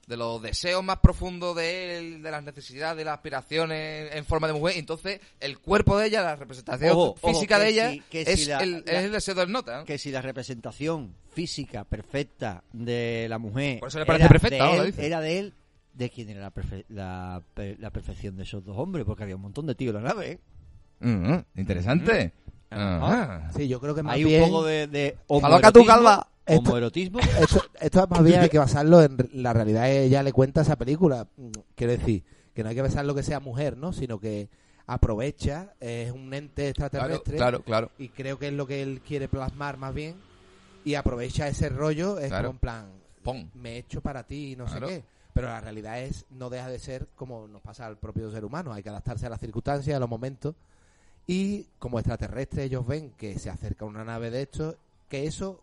De los deseos más profundos de él, de las necesidades, de las aspiraciones en forma de mujer. Entonces, el cuerpo de ella, la representación Ojo, física de ella, si- que es, si la- el, la- es el deseo del nota. ¿no? Que si la representación física perfecta de la mujer... Por eso le parece era perfecta, de él, dice. Era de él, ¿de quién era la, perfe- la, per- la perfección de esos dos hombres? Porque había un montón de tíos en la nave, ¿eh? Mm, interesante. Ajá. Sí, yo creo que más Hay bien... un poco de, de tu calva. Esto- homoerotismo. Esto, esto más bien hay que basarlo en la realidad. Ella le cuenta esa película. Mm, Quiero decir, que no hay que basarlo que sea mujer, ¿no? Sino que aprovecha, es un ente Claro, extraterrestre. claro, claro. Y creo que es lo que él quiere plasmar más bien. Y aprovecha ese rollo, es Claro. como en plan, Pon. me he hecho para ti y no Claro. sé qué. Pero la realidad es, no deja de ser como nos pasa al propio ser humano. Hay que adaptarse a las circunstancias, a los momentos. Y como extraterrestres ellos ven que se acerca una nave de estos, que eso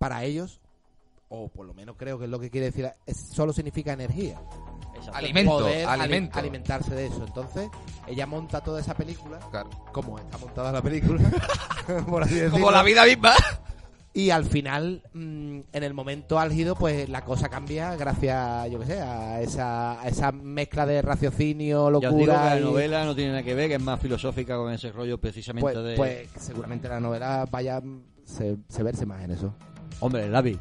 para ellos, o por lo menos creo que es lo que quiere decir, es- solo significa energía. Exacto. Alimento, Poder ali- alimento. alimentarse de eso. Entonces, ella monta toda esa película, Claro. como está montada la película, por así decirlo. Como la vida misma. Y al final, mm, en el momento álgido, pues la cosa cambia gracias, yo qué sé, a esa, a esa mezcla de raciocinio, digo que locura. la y- novela no tiene nada que ver, que es más filosófica con ese rollo precisamente pues, de... pues seguramente la novela vaya se, se verse más en eso. Hombre, Lavi.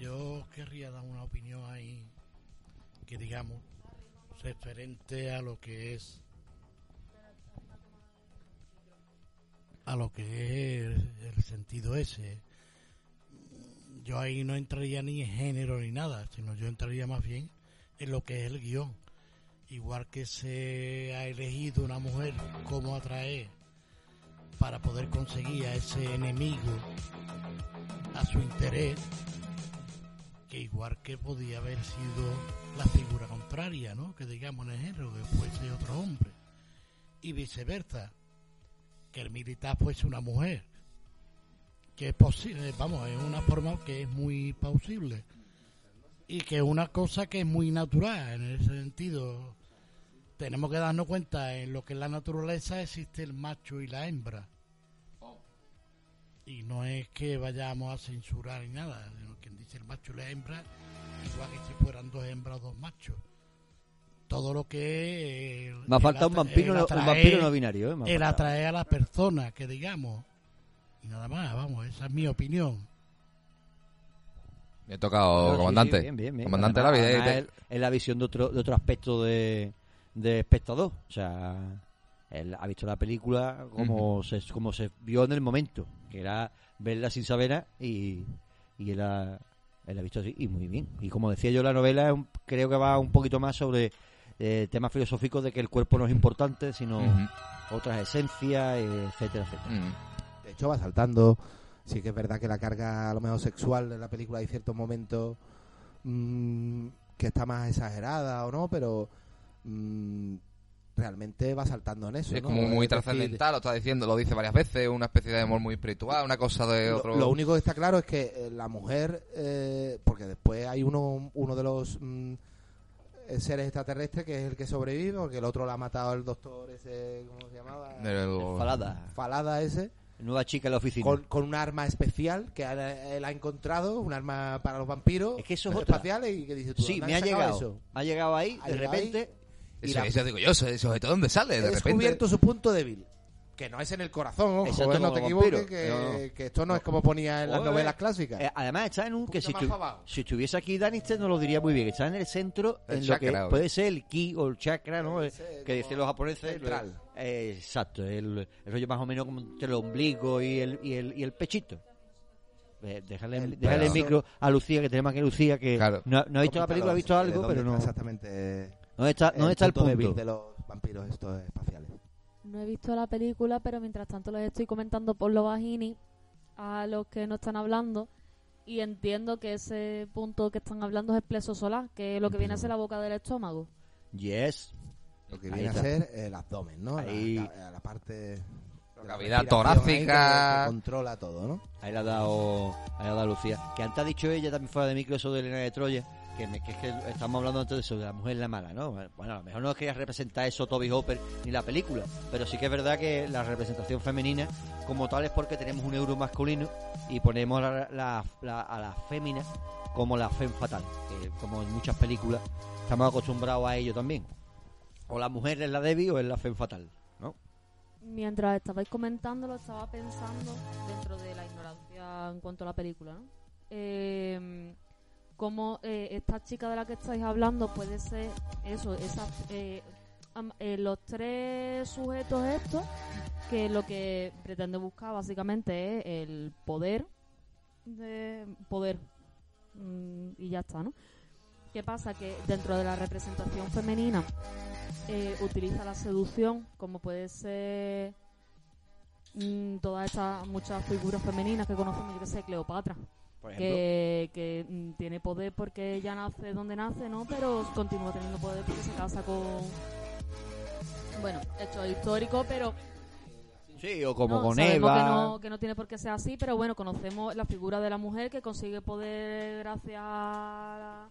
Yo querría dar una opinión ahí que digamos referente a lo que es a lo que es el sentido ese. Yo ahí no entraría ni en género ni nada, sino yo entraría más bien en lo que es el guion. Igual que se ha elegido una mujer como atraer para poder conseguir a ese enemigo a su interés, que igual que podía haber sido la figura contraria, ¿no? Que digamos en el género, que fuese otro hombre. Y viceversa, que el militar fuese una mujer. Que es posible, vamos, es una forma que es muy plausible. Y que es una cosa que es muy natural, en ese sentido. Tenemos que darnos cuenta, en lo que es la naturaleza existe el macho y la hembra. Y no es que vayamos a censurar ni nada, sino quien dice el macho y la hembra, igual que si fueran dos hembras o dos machos. Todo lo que es... el- Me ha faltado un vampiro, un atraer- vampiro no binario, ¿eh? Ha el atraer a las personas, que digamos. Y nada más, vamos, esa es mi opinión. Me he tocado, comandante. sí, bien, bien, bien. Comandante Además- de la vida. él- es la visión de otro, de otro aspecto de, de espectador. O sea, él ha visto la película como, se, como se vio en el momento, que era verla sin saber nada y, y él, ha, él ha visto así, y muy bien. Y como decía yo, la novela es un- creo que va un poquito más sobre eh, temas filosóficos de que el cuerpo no es importante, sino otras esencias, etcétera, etcétera. De hecho, va saltando. Sí que es verdad que la carga, a lo mejor sexual de la película hay ciertos momentos mm, que está más exagerada o no, pero mm, realmente va saltando en eso. Es ¿no? como muy Es decir, trascendental, lo está diciendo, lo dice varias veces, una especie de amor muy espiritual, una cosa de otro. lo único que está claro es que eh, la mujer, eh, porque después hay uno, uno de los mm, eh, seres extraterrestres que es el que sobrevive, porque el otro lo ha matado el doctor ese, ¿cómo se llamaba? Falada, Falada ese, nueva chica en la oficina. con, con un arma especial que ha- él ha encontrado, un arma para los vampiros Es que eso es otra. espaciales y que dice tú, Sí, ¿dónde me ha llegado. eso? Ha llegado ahí, Ha de llegado repente. Eso, la- eso digo yo, ¿ese sujeto dónde sale? De He repente. descubierto su punto débil. Que no es en el corazón, ojo, Exacto, eh, no te equivoques, que, No, no. que esto no es como ponía en las Oye, novelas clásicas. Eh, además está en un que si, si estuviese aquí Danister no lo diría muy bien. Está en el centro, El en lo que puede ser el ki o el chakra, ¿no? Ese, que dicen los japoneses. central. Eh, exacto, el, el rollo más o menos como entre el ombligo y el, y el, y el pechito. Eh, déjale, El déjale el micro a Lucía, que tenemos aquí a Lucía, que Claro. no, no ha visto la película, ha visto eh, algo, ¿dónde pero no. Exactamente. ¿Dónde está, dónde está el punto? débil de los vampiros estos espaciales? No he visto la película, pero mientras tanto les estoy comentando por lo bajini a los que no están hablando. Y entiendo que ese punto que están hablando es el pleso solar, que es lo que viene a ser la boca del estómago. Yes. Lo que viene a ser el abdomen, ¿no? Ahí. La, la parte. la cavidad torácica. que controla todo, ¿no? Ahí la ha dado, ahí la ha dado Lucía. Que antes ha dicho ella también fuera de micro eso de Elena de Troya. Que, es que estamos hablando antes de eso, de la mujer la mala, ¿no? Bueno, a lo mejor no quería representar eso Toby Hopper ni la película. Pero sí que es verdad que la representación femenina, como tal, es porque tenemos un euro masculino y ponemos la- la- la- a la fémina como la femme fatal. Como en muchas películas estamos acostumbrados a ello también. O la mujer es la débil o es la femme fatal, ¿no? Mientras estabais comentando, lo estaba pensando dentro de la ignorancia en cuanto a la película, ¿no? Eh, como eh, esta chica de la que estáis hablando puede ser eso, esa, eh, eh, los tres sujetos estos, que lo que pretende buscar básicamente es el poder, de poder, Mm, y ya está, ¿no? ¿Qué pasa? Que dentro de la representación femenina eh, utiliza la seducción, como puede ser mm, todas estas muchas figuras femeninas que conocemos, yo que sé, Cleopatra, Por ejemplo. que, que mm, tiene poder porque ella nace donde nace, ¿no? Pero continúa teniendo poder porque se casa con... Bueno, hecho histórico, pero Sí, o como no, con Eva. Que no, que no tiene por qué ser así, pero bueno, conocemos la figura de la mujer que consigue poder gracias a,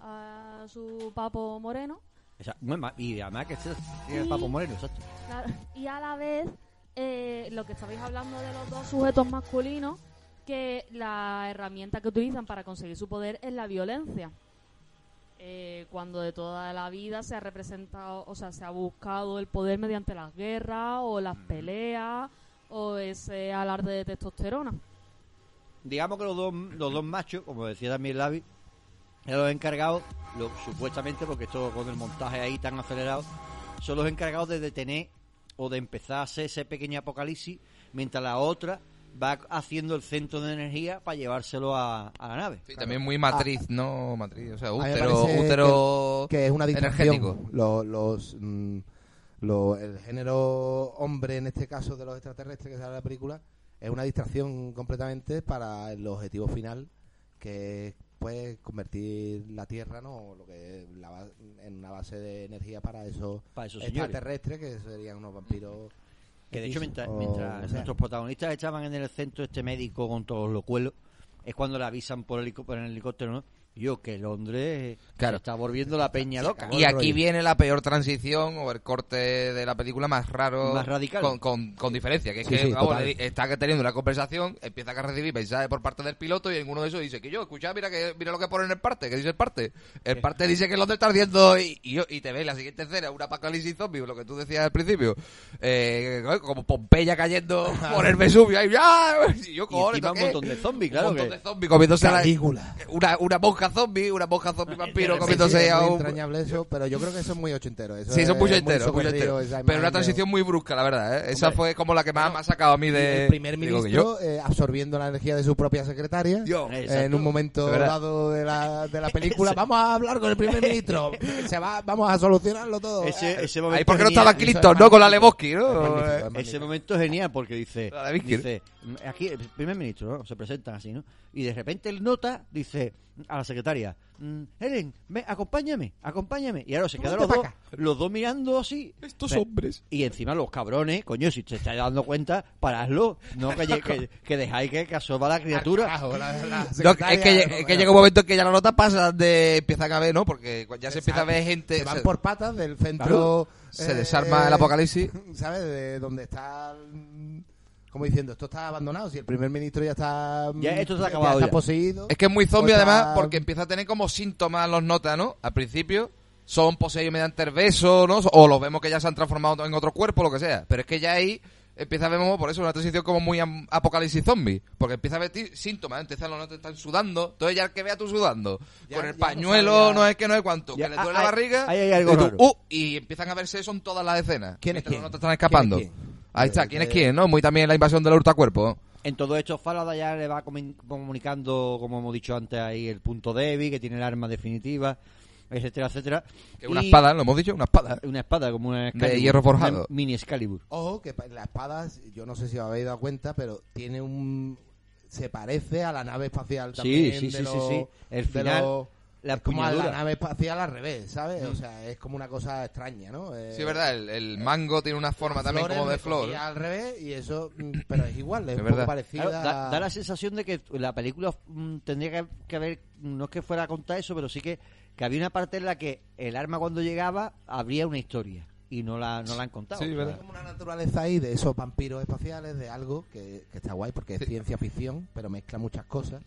a su papo moreno. Esa- y además que este tiene el papo moreno, exacto. Claro, y a la vez, eh, lo que estabais hablando de los dos sujetos masculinos, que la herramienta que utilizan para conseguir su poder es la violencia. Eh, cuando de toda la vida se ha representado, o sea, se ha buscado el poder mediante las guerras o las peleas o ese alarde de testosterona. Digamos que los dos, los dos machos, como decía también Lavi, eran los encargados, lo- supuestamente, porque esto con el montaje ahí tan acelerado, son los encargados de detener o de empezar a hacer ese pequeño apocalipsis, mientras la otra va haciendo el centro de energía para llevárselo a, a la nave. Sí, también muy matriz, ¿no? Matriz, o sea, útero, útero que es una distracción. energético. Lo- los, mm, lo- el género hombre, en este caso de los extraterrestres que sale en la película, es una distracción completamente para el objetivo final, que es pues, convertir la Tierra no lo que es la en una base de energía para esos Para esos señores. extraterrestres, que serían unos vampiros. Que de hecho, mientras, sea. nuestros protagonistas estaban en el centro este médico con todos los cuelos, es cuando le avisan por, helico- por el helicóptero, ¿no? Yo que Londres Claro. está volviendo la peña loca. Y aquí viene la peor transición o el corte de la película más raro. Más radical. Con, con, con diferencia. Que es Sí, que sí, vamos, está teniendo una conversación, empieza a recibir mensajes por parte del piloto y en uno de esos dice que yo, escucha, mira que mira lo que pone en el parte, que dice el parte. El parte dice que Londres está ardiendo y, y, te ves la siguiente escena, una apocalipsis zombie, lo que tú decías al principio. Eh, como Pompeya cayendo por el Vesubio. Ahí, ¡ya! Y yo, cojones, encima ¿esto un montón de zombies, claro. un montón que- de zombies comiéndose a la- Calígula. una, una monja zombie, una monja zombie vampiro Sí, comiéndose sí, es a muy un... entrañable eso, pero yo creo que eso es muy ochentero. Eso Sí, son es muy esa Pero una de- transición muy brusca, la verdad, ¿eh? Esa Hombre. fue como la que más me ha sacado a mí de... El primer que yo. ministro eh, absorbiendo la energía de su propia secretaria. Yo. eh, en un momento dado de la, de la película, vamos a hablar con el primer ministro. Se va, vamos a solucionarlo todo. Ese, ese momento Ahí porque no estaba eso es Clinton, ¿no? Con la. Lebowski, ¿no? Es Eh, es. Ese momento es genial porque dice, dice aquí el primer ministro, ¿no? Se presentan así, ¿no? Y de repente el nota dice a la secretaria, mm, Helen, ven, acompáñame, acompáñame. Y ahora se quedan los Vente dos, los dos mirando así. Estos hombres. Y encima los cabrones, coño, si te estáis dando cuenta, paradlo, no que, lle- que, que dejáis que, que asoma la criatura. Carajo, la- la No, es que, es llega un momento en que ya la nota pasa de... Empiezan a ver, ¿no? Porque ya se empieza a ver gente... Se van se- por patas del centro. Se eh, desarma el apocalipsis. ¿Sabes? De donde está. mm, Como diciendo, esto está abandonado. Si el primer ministro ya está. mm, Ya esto se ha acabado está ya. poseído. Es que es muy zombie O sea, además porque empieza a tener como síntomas los notas, ¿no? Al principio son poseídos mediante el beso, ¿no? O los vemos que ya se han transformado en otro cuerpo, lo que sea. Pero es que ya ahí empieza a ver, por eso, una transición como muy apocalipsis zombie. Porque empieza a ver ti- síntomas, empiezan los notas están sudando. Entonces ya el que vea tú sudando, Ya- con el no pañuelo, ya- no es que no es cuánto, Ya, que le ah, duele hay- la barriga. ahí hay algo y, tú, raro. "Uh", y empiezan a verse eso en todas las escenas. ¿Quién es quién? Los notas están escapando. ¿Quién es quién? Ahí está, ¿quién es quién? ¿No? Muy también la invasión del hurtacuerpo. En todo esto, Falada ya le va comunicando, como hemos dicho antes, ahí el punto débil, que tiene el arma definitiva, etcétera, etcétera. Que es una Y- espada, lo hemos dicho, una espada. Una espada, como una Excalibur, hierro forjado. una mini Excalibur. Ojo, que la espada, yo no sé si os habéis dado cuenta, pero tiene un. Se parece a la nave espacial Sí, también. sí, de sí, sí, los- sí. El de final, los- la es como la nave espacial al revés, ¿sabes? O sea, es como una cosa extraña, ¿no? Eh, Sí, es verdad, el, el mango tiene una forma también como de flor. al revés y eso, mm, pero es igual, es, Es un verdad. poco parecida. Claro, da, da la sensación de que la película mm, tendría que, que haber, no es que fuera a contar eso, pero sí que, que había una parte en la que el arma cuando llegaba habría una historia y no la, no la han contado. Sí, verdad. como una naturaleza ahí de esos vampiros espaciales, de algo que, que está guay porque es ciencia ficción, pero mezcla muchas cosas.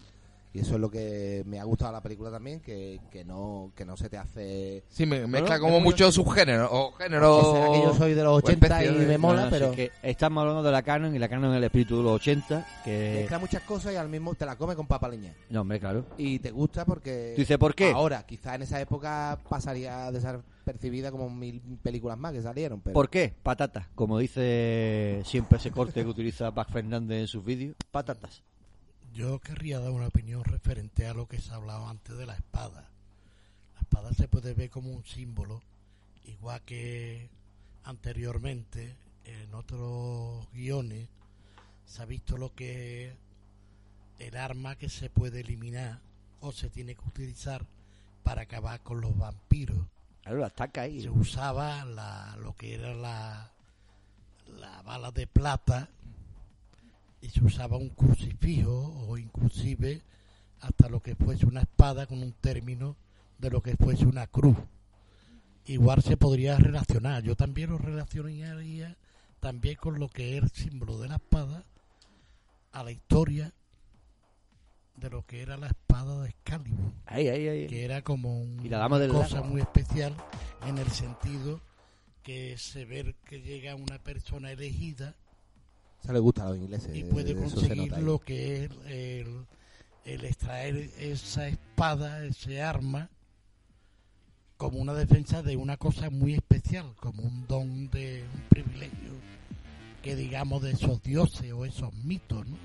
Y eso es lo que me ha gustado de la película también, que, que no que no se te hace... Sí, me, mezcla como muchos subgéneros o Que géneros. será que yo soy de los o 80 y de- me mola, no, no, si pero es que estamos hablando de la Canon y la Canon es el espíritu de los 80, que... mezcla muchas cosas y al mismo te la come con papa leña. No, hombre, claro. Y te gusta porque... ¿Tú dices por qué? Ahora, quizá en esa época pasaría desapercibida como mil películas más que salieron, pero... ¿Por qué? Patatas. Como dice siempre ese corte que utiliza Pac Fernández en sus vídeos. Patatas. Yo querría dar una opinión referente a lo que se ha hablado antes de la espada. La espada se puede ver como un símbolo, igual que anteriormente en otros guiones se ha visto lo que es el arma que se puede eliminar o se tiene que utilizar para acabar con los vampiros. Claro, la estaca ahí. Se usaba la, lo que era la, la bala de plata y se usaba un crucifijo o inclusive hasta lo que fuese una espada con un término de lo que fuese una cruz. Igual se podría relacionar. Yo también lo relacionaría también con lo que es el símbolo de la espada a la historia de lo que era la espada de Excalibur Ahí, ahí, ahí. que era como un- la dama una cosa muy especial en el sentido que se ve que llega una persona elegida Eso le gusta a los ingleses. y puede conseguir lo que es el, el extraer esa espada, ese arma, como una defensa de una cosa muy especial, como un don de un privilegio que digamos de esos dioses o esos mitos, ¿no?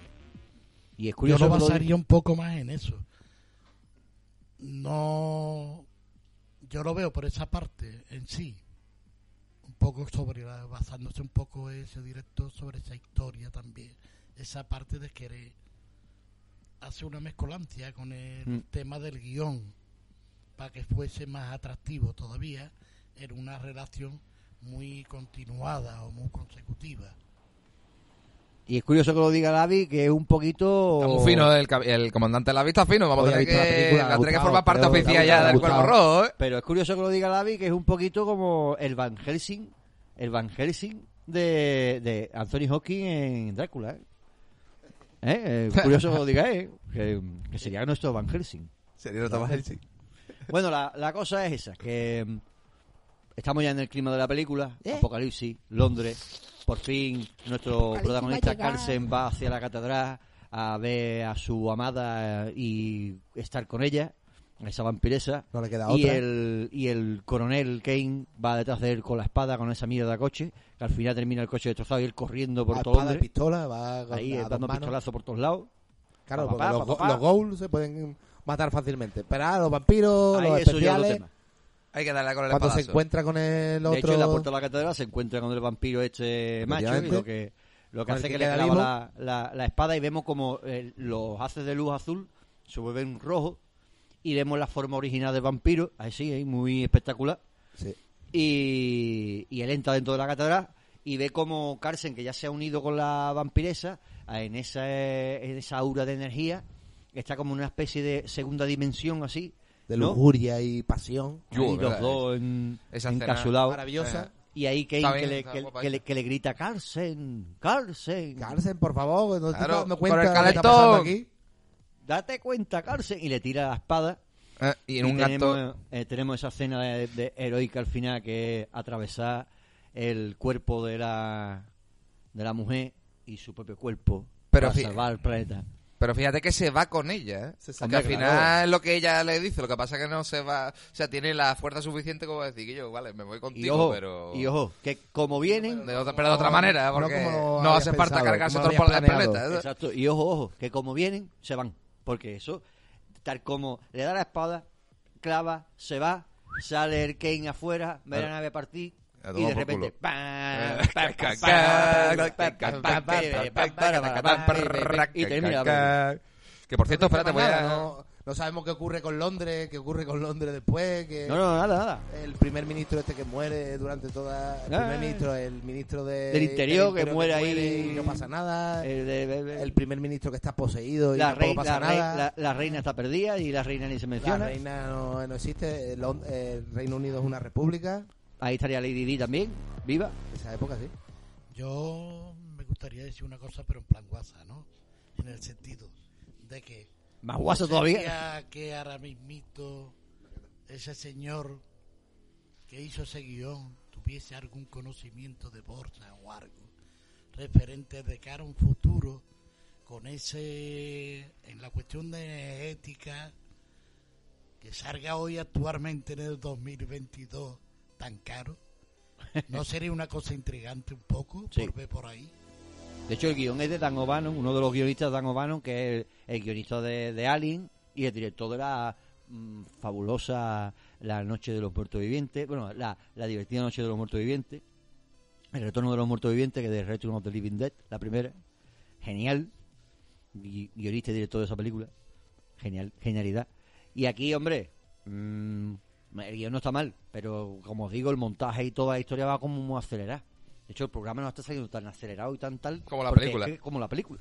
Y es Yo lo- basaría un poco más en eso. No, yo lo veo por esa parte en sí, un poco sobre, la- basándose un poco ese director sobre esa historia también, esa parte de querer hacer una mezcolancia con el Mm. tema del guion para que fuese más atractivo todavía en una relación muy continuada o muy consecutiva. Y es curioso que lo diga Lavi, que es un poquito... Está muy fino el, el comandante la vista fino. Vamos Hoy a tener visto la que, película, que formar parte oficial ya del Cuervo gustado. Rojo, ¿eh? Pero es curioso que lo diga Lavi, que es un poquito como el Van Helsing, el Van Helsing de, de Anthony Hawking en Drácula. ¿eh? ¿Eh? Es curioso que lo diga él, que, que sería nuestro Van Helsing. Sería no Thomas Helsing. Bueno, la, la cosa es esa, que mm, estamos ya en el clima de la película, Apocalipsis, Londres, por fin nuestro protagonista Carlsen va hacia la catedral a ver a su amada y estar con ella, esa vampiresa, No le queda y otra. el, y el coronel Kane va detrás de él con la espada, con esa mierda de coche, que al final termina el coche destrozado y él corriendo por A todo espada y Londres, pistola, va ahí a dos dando manos. pistolazos por todos lados. Claro, porque los, pa, go- pa. los ghouls se pueden matar fácilmente. Pero ah, los vampiros, Ahí los especiales, tema. Hay que darle con el cuando se encuentra con el De otro... hecho, en la puerta de la catedral se encuentra con el vampiro este macho y lo que, lo que hace que que, le clava la, la- la espada y vemos como eh, los haces de luz azul se vuelven rojos y vemos la forma original del vampiro, así, eh, muy espectacular. Sí. Y, y él entra dentro de la catedral y ve como Carsen, que ya se ha unido con la vampiresa, en esa, en esa aura de energía, está como en una especie de segunda dimensión así. De ¿no? lujuria y pasión. Yo, Ahí los dos en, Esa. Maravillosa. Y ahí Kane Está que, bien, le, que, que le, que le grita Carlsen, Carlsen, Carlsen, por favor, no te Claro, dando con cuenta el de lo que está calentón. pasando aquí. date cuenta Carlsen y le tira la espada Eh, y en y un tenemos, acto... eh, tenemos esa escena de, de heroica al final que es atravesar el cuerpo de la de la mujer y su propio cuerpo Pero para salvar el planeta. Pero fíjate que se va con ella, ¿eh? Se Porque saca, al final es lo que ella le dice, lo que pasa es que no se va... O sea, tiene la fuerza suficiente como decir que yo, vale, me voy Y contigo, ojo, pero... y ojo, que como vienen, De otra, pero de otra manera, No porque no, habías hace falta cargarse lo por planeado. planeta. ¿eh? exacto, y ojo, ojo, que como vienen, se van, porque eso tal como le da la espada, clava, se va, sale el Kane afuera, ve la nave partir y de repente culo. ¡pam! Eh, pam, ca- pam, ca- pam, ca- pam, ca- pam, pam, pam, pam, pam, y termina la. Que por cierto, espérate, voy a... No, sabemos qué ocurre con Londres, qué ocurre con Londres después, que No, no, nada, nada. el primer ministro este que muere durante toda... El Ah. primer ministro, el ministro de, Del interior que muere ahí. y no pasa nada. Eh, de- de- de- el primer ministro que está poseído y la, tampoco rei- pasa la nada. la- la reina está perdida y la reina ni se La menciona. reina no, no existe. El, el Reino Unido es una república. Ahí estaría Lady Di también, viva. Esa época sí. Yo me gustaría decir una cosa, pero en plan guasa, ¿no? En el sentido de que... Más guaso ¿no todavía. que ahora mismito ese señor que hizo ese guion tuviese algún conocimiento de bolsa o algo referente de cara a un futuro con ese en la cuestión de ética que salga hoy actualmente en el 2022 tan caro no sería una cosa intrigante un poco Sí. por ver por ahí De hecho, el guion es de Dan O'Bannon, uno de los guionistas de Dan O'Bannon, que es el, el guionista de, de Alien y el director de la mm, fabulosa La Noche de los Muertos Vivientes. Bueno, la, la divertida Noche de los Muertos Vivientes. El Retorno de los Muertos Vivientes, que es de Return of the Living Dead, la primera. Genial. Gui- Guionista y director de esa película. Genial, genialidad. Y aquí, hombre, mm, el guion no está mal, pero como os digo, el montaje y toda la historia va como muy acelerada. De hecho, el programa no está saliendo tan acelerado y tan tal. Como la película. es que- como la película.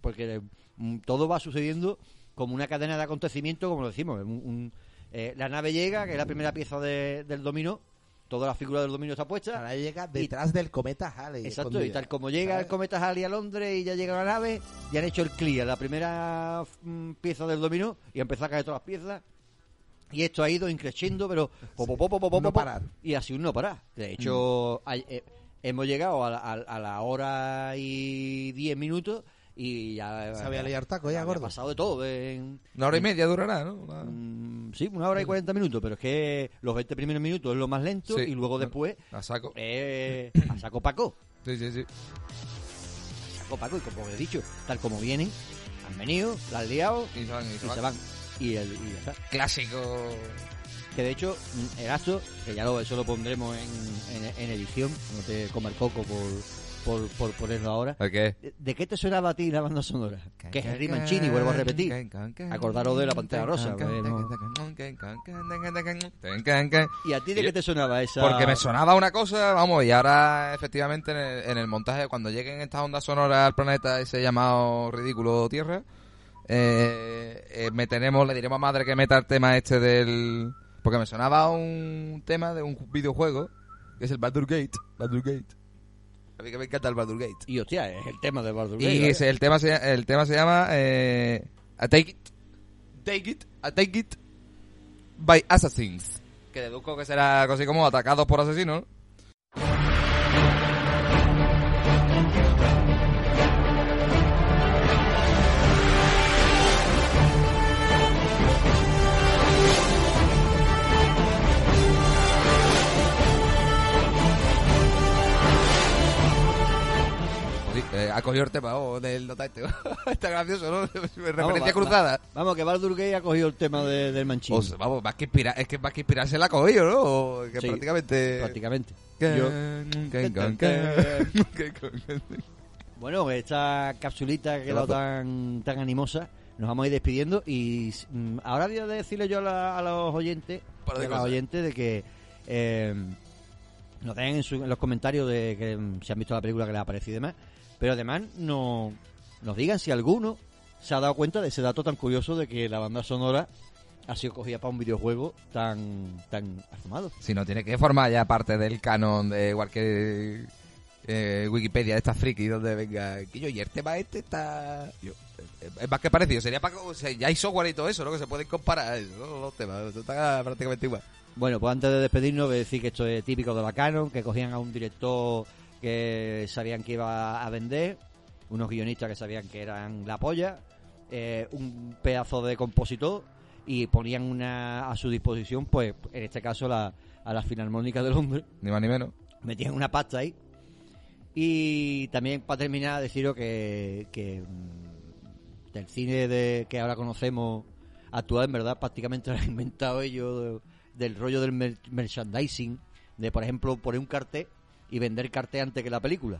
Porque mm, todo va sucediendo como una cadena de acontecimientos, como lo decimos. un- un- eh, la nave llega, que es la primera pieza de- del dominó. Toda la figura del dominó está puesta. Ahora llega detrás del cometa Halley. Exacto, y tal como llega ¿Sabes? el cometa Halley a Londres y ya llega la nave, ya han hecho el clear, la primera mm, pieza del dominó, y empezó a caer todas las piezas. Y esto ha ido increciendo, pero po, po, po, po, po, po, No parar. Y así un no parar. De hecho, hay- eh, hemos llegado a la, a- a la hora y diez minutos y ya... Se había liado el taco ya, gordo. pasado de todo. en- Una hora y media durará, ¿no? Una- Mm, sí, una hora y cuarenta minutos, pero es que los 20 primeros minutos es lo más lento Sí. y luego después A saco. eh, a saco Paco. Sí, sí, sí. saco Paco y como he dicho, tal como vienen, han venido, la han liado Y se van, y y se se van. Y, el, y ya está. Clásico. Que de hecho, mm, el acto, que ya lo, eso lo pondremos en, en, en edición, no te coma el coco por, por, por ponerlo ahora. ¿El qué? ¿De qué te sonaba a ti la banda sonora? Que es Henry Mancini, vuelvo a repetir. Acordaros de la Pantera Rosa. no- ¿Y a ti de qué te sonaba esa? Porque me sonaba una cosa, vamos, y ahora efectivamente en el, en el montaje, cuando lleguen estas ondas sonoras al planeta ese llamado ridículo Tierra, eh, eh, meteremos, le diremos a madre que meta el tema este del... Porque me sonaba un tema de un videojuego, que es el Baldur Gate. Baldur Gate. A mí que me encanta el Baldur Gate. Y hostia, es el tema de Baldur Y Gate, ese- el, tema se, el tema se llama eh, I Take It, Take It, I Take It by Assassins. Que deduzco que será algo así como atacados por asesinos. Eh, ha cogido el tema oh, del nota este. Está gracioso, ¿no? Referencia Vamos, va- cruzada. va- vamos, que Baldur Gate ha cogido el tema de- del. O sea, vamos, más que inspirar, es que más que inspirarse la ha cogido, ¿no? O que Sí, prácticamente... prácticamente. Yo-. Bueno, esta capsulita que ha quedado tan, tan animosa, nos vamos a ir despidiendo y mm, ahora voy a decirle yo a, la- a los oyentes, a los oyentes de que eh, nos den en, su- en los comentarios de que mm, si han visto la película que les ha parecido y demás, pero además no, nos digan si alguno se ha dado cuenta de ese dato tan curioso de que la banda sonora ha sido cogida para un videojuego tan tan afamado. Si no, tiene que formar ya parte del canon de cualquier eh, Wikipedia de esta friki donde venga... Que yo, y el tema este está... yo, eh, es más que parecido, sería para... o sea, ya hay software y todo eso, ¿no? Que se pueden comparar ¿no? los temas, está prácticamente igual. Bueno, pues antes de despedirnos, voy a decir que esto es típico de la Canon, que cogían a un director que sabían que iba a vender, unos guionistas que sabían que eran la polla, eh, un pedazo de compositor y ponían una a su disposición, pues en este caso la, a la Filarmónica de Londres, Ni más ni menos. metían una pasta ahí. Y también para terminar, deciros que, que mm, del cine de, que ahora conocemos actual, en verdad, prácticamente lo han inventado ellos de- del rollo del mer- merchandising, de por ejemplo poner un cartel y vender cartel antes que la película.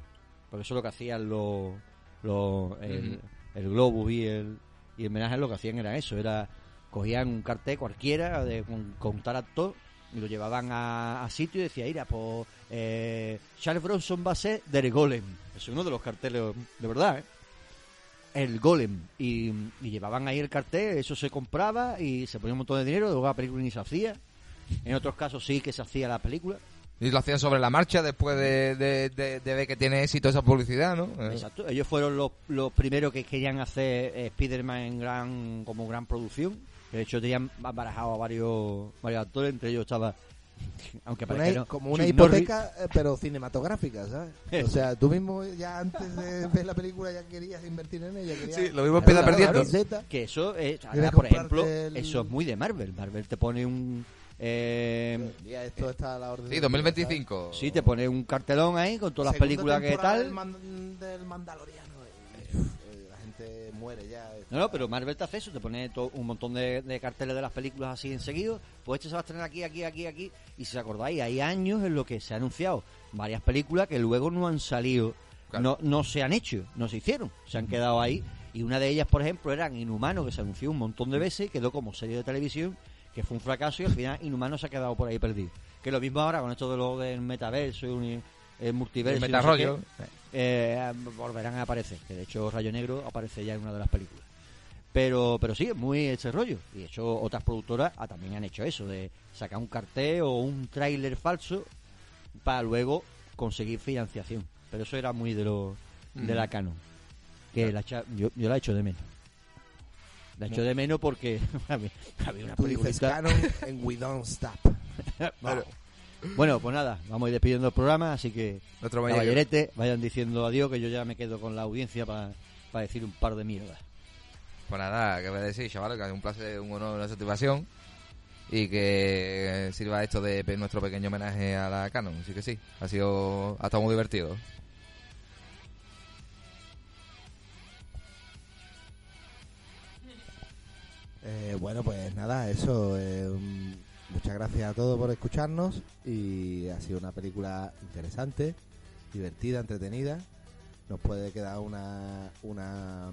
Porque eso es lo que hacían los, los el, el Globus y el, y el Menaje, lo que hacían era eso, era cogían un cartel cualquiera de, con, con tal actor y lo llevaban a, a sitio y decía, mira, pues eh, Charles Bronson va a ser del Golem. Es uno de los carteles, de verdad, ¿eh? El Golem. Y, y llevaban ahí el cartel, eso se compraba y se ponía un montón de dinero, luego la película ni se hacía. En otros casos sí que se hacía la película. Y lo hacían sobre la marcha después de, de, de- de ver que tiene éxito esa publicidad, ¿no? Eh, Exacto. Ellos fueron los, los primeros que querían hacer eh, Spider-Man en gran, como gran producción. De hecho, tenían barajado a varios, varios actores, entre ellos estaba, aunque Una- no, como una hipoteca, eh, pero cinematográfica, ¿sabes? O sea, tú mismo ya antes de ver la película ya querías invertir en ella. Querías Sí, lo mismo empieza perdiendo. Que eso es, ahora, por ejemplo, el- eso es muy de Marvel. Marvel te pone un... Eh, Ya esto está a la orden. Sí, del 2025. sí, te pone un cartelón ahí con todas las películas que tal. Del, man- del Mandaloriano. y, eh, la gente muere ya. No, no, pero Marvel te hace eso, te pone to- un montón de, de carteles de las películas así enseguida. Pues este se va a estrenar aquí, aquí, aquí, aquí. Y si os acordáis, hay años en los que se han anunciado varias películas que luego no han salido, Claro. no, no se han hecho, no se hicieron, se han quedado ahí. Y una de ellas, por ejemplo, eran Inhumano, que se anunció un montón de veces, quedó como serie de televisión, que fue un fracaso y al final Inhumano se ha quedado por ahí perdido. Que lo mismo ahora con esto de lo del metaverso y el multiverso. El no sé metarrollo. qué, eh, volverán a aparecer. Que de hecho Rayo Negro aparece ya en una de las películas. Pero, pero sí, es muy ese rollo. Y de hecho otras productoras ah, también han hecho eso, de sacar un cartel o un tráiler falso para luego conseguir financiación. Pero eso era muy de lo de Mm. la Canon. Que la yo, yo la echo de menos. La echo de menos porque había, había una Tú dices película. canon en We Don't Stop. Bueno. Bueno, pues nada, vamos a ir despidiendo el programa, así que caballerete, vayan diciendo adiós, que yo ya me quedo con la audiencia para decir un par de mierdas. Pues nada, que voy a decir, chavales, que es un placer, un honor, una satisfacción. Y que sirva esto de nuestro pequeño homenaje a la Canon. Así que sí, ha sido, ha estado muy divertido. Eh, bueno, pues nada, eso. eh, muchas gracias a todos por escucharnos. Y ha sido una película interesante, divertida, entretenida. nos puede quedar una, una,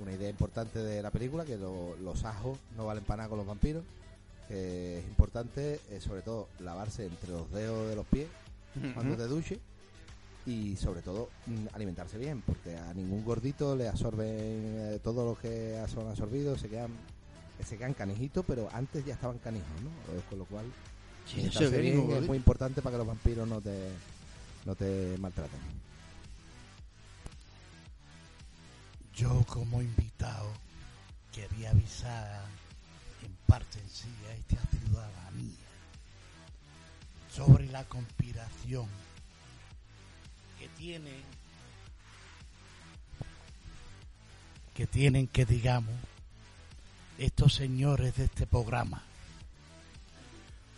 una idea importante de la película, que lo- los ajos no valen para nada con los vampiros, que es importante eh, sobre todo lavarse entre los dedos de los pies cuando te duche y sobre todo mm, alimentarse bien, porque a ningún gordito le absorben eh, todo lo que son absorbidos, se quedan se quedan canijitos, pero antes ya estaban canijos, ¿no? Eh, Con lo cual, Sí, es gordito. muy importante para que los vampiros no te, no te maltraten. Yo como invitado quería avisar en parte en sí a esta ciudadanía sobre la conspiración que tienen que tienen que digamos estos señores de este programa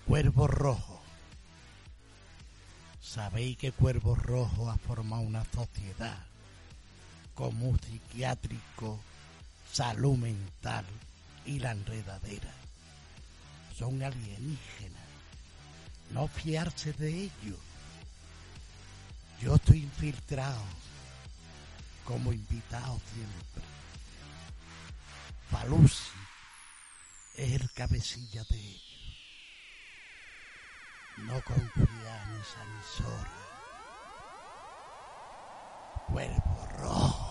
Cuervo Rojo sabéis que Cuervo Rojo ha formado una sociedad como un psiquiátrico, salud mental y la enredadera. Son alienígenas. No fiarse de ellos. Yo estoy infiltrado como invitado siempre. Falusi es el cabecilla de ellos. No confía en esa emisora. Cuervo rojo.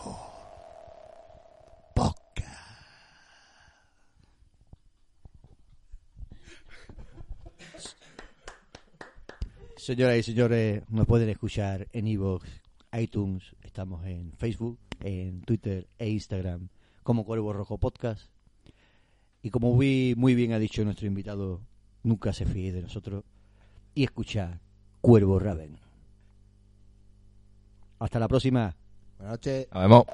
Señoras y señores, nos pueden escuchar en iVoox, iTunes, estamos en Facebook, en Twitter e Instagram como Cuervo Rojo Podcast. Y como muy, muy bien ha dicho nuestro invitado, nunca se fíe de nosotros y escucha Cuervo Raven. Hasta la próxima. Buenas noches. Nos vemos.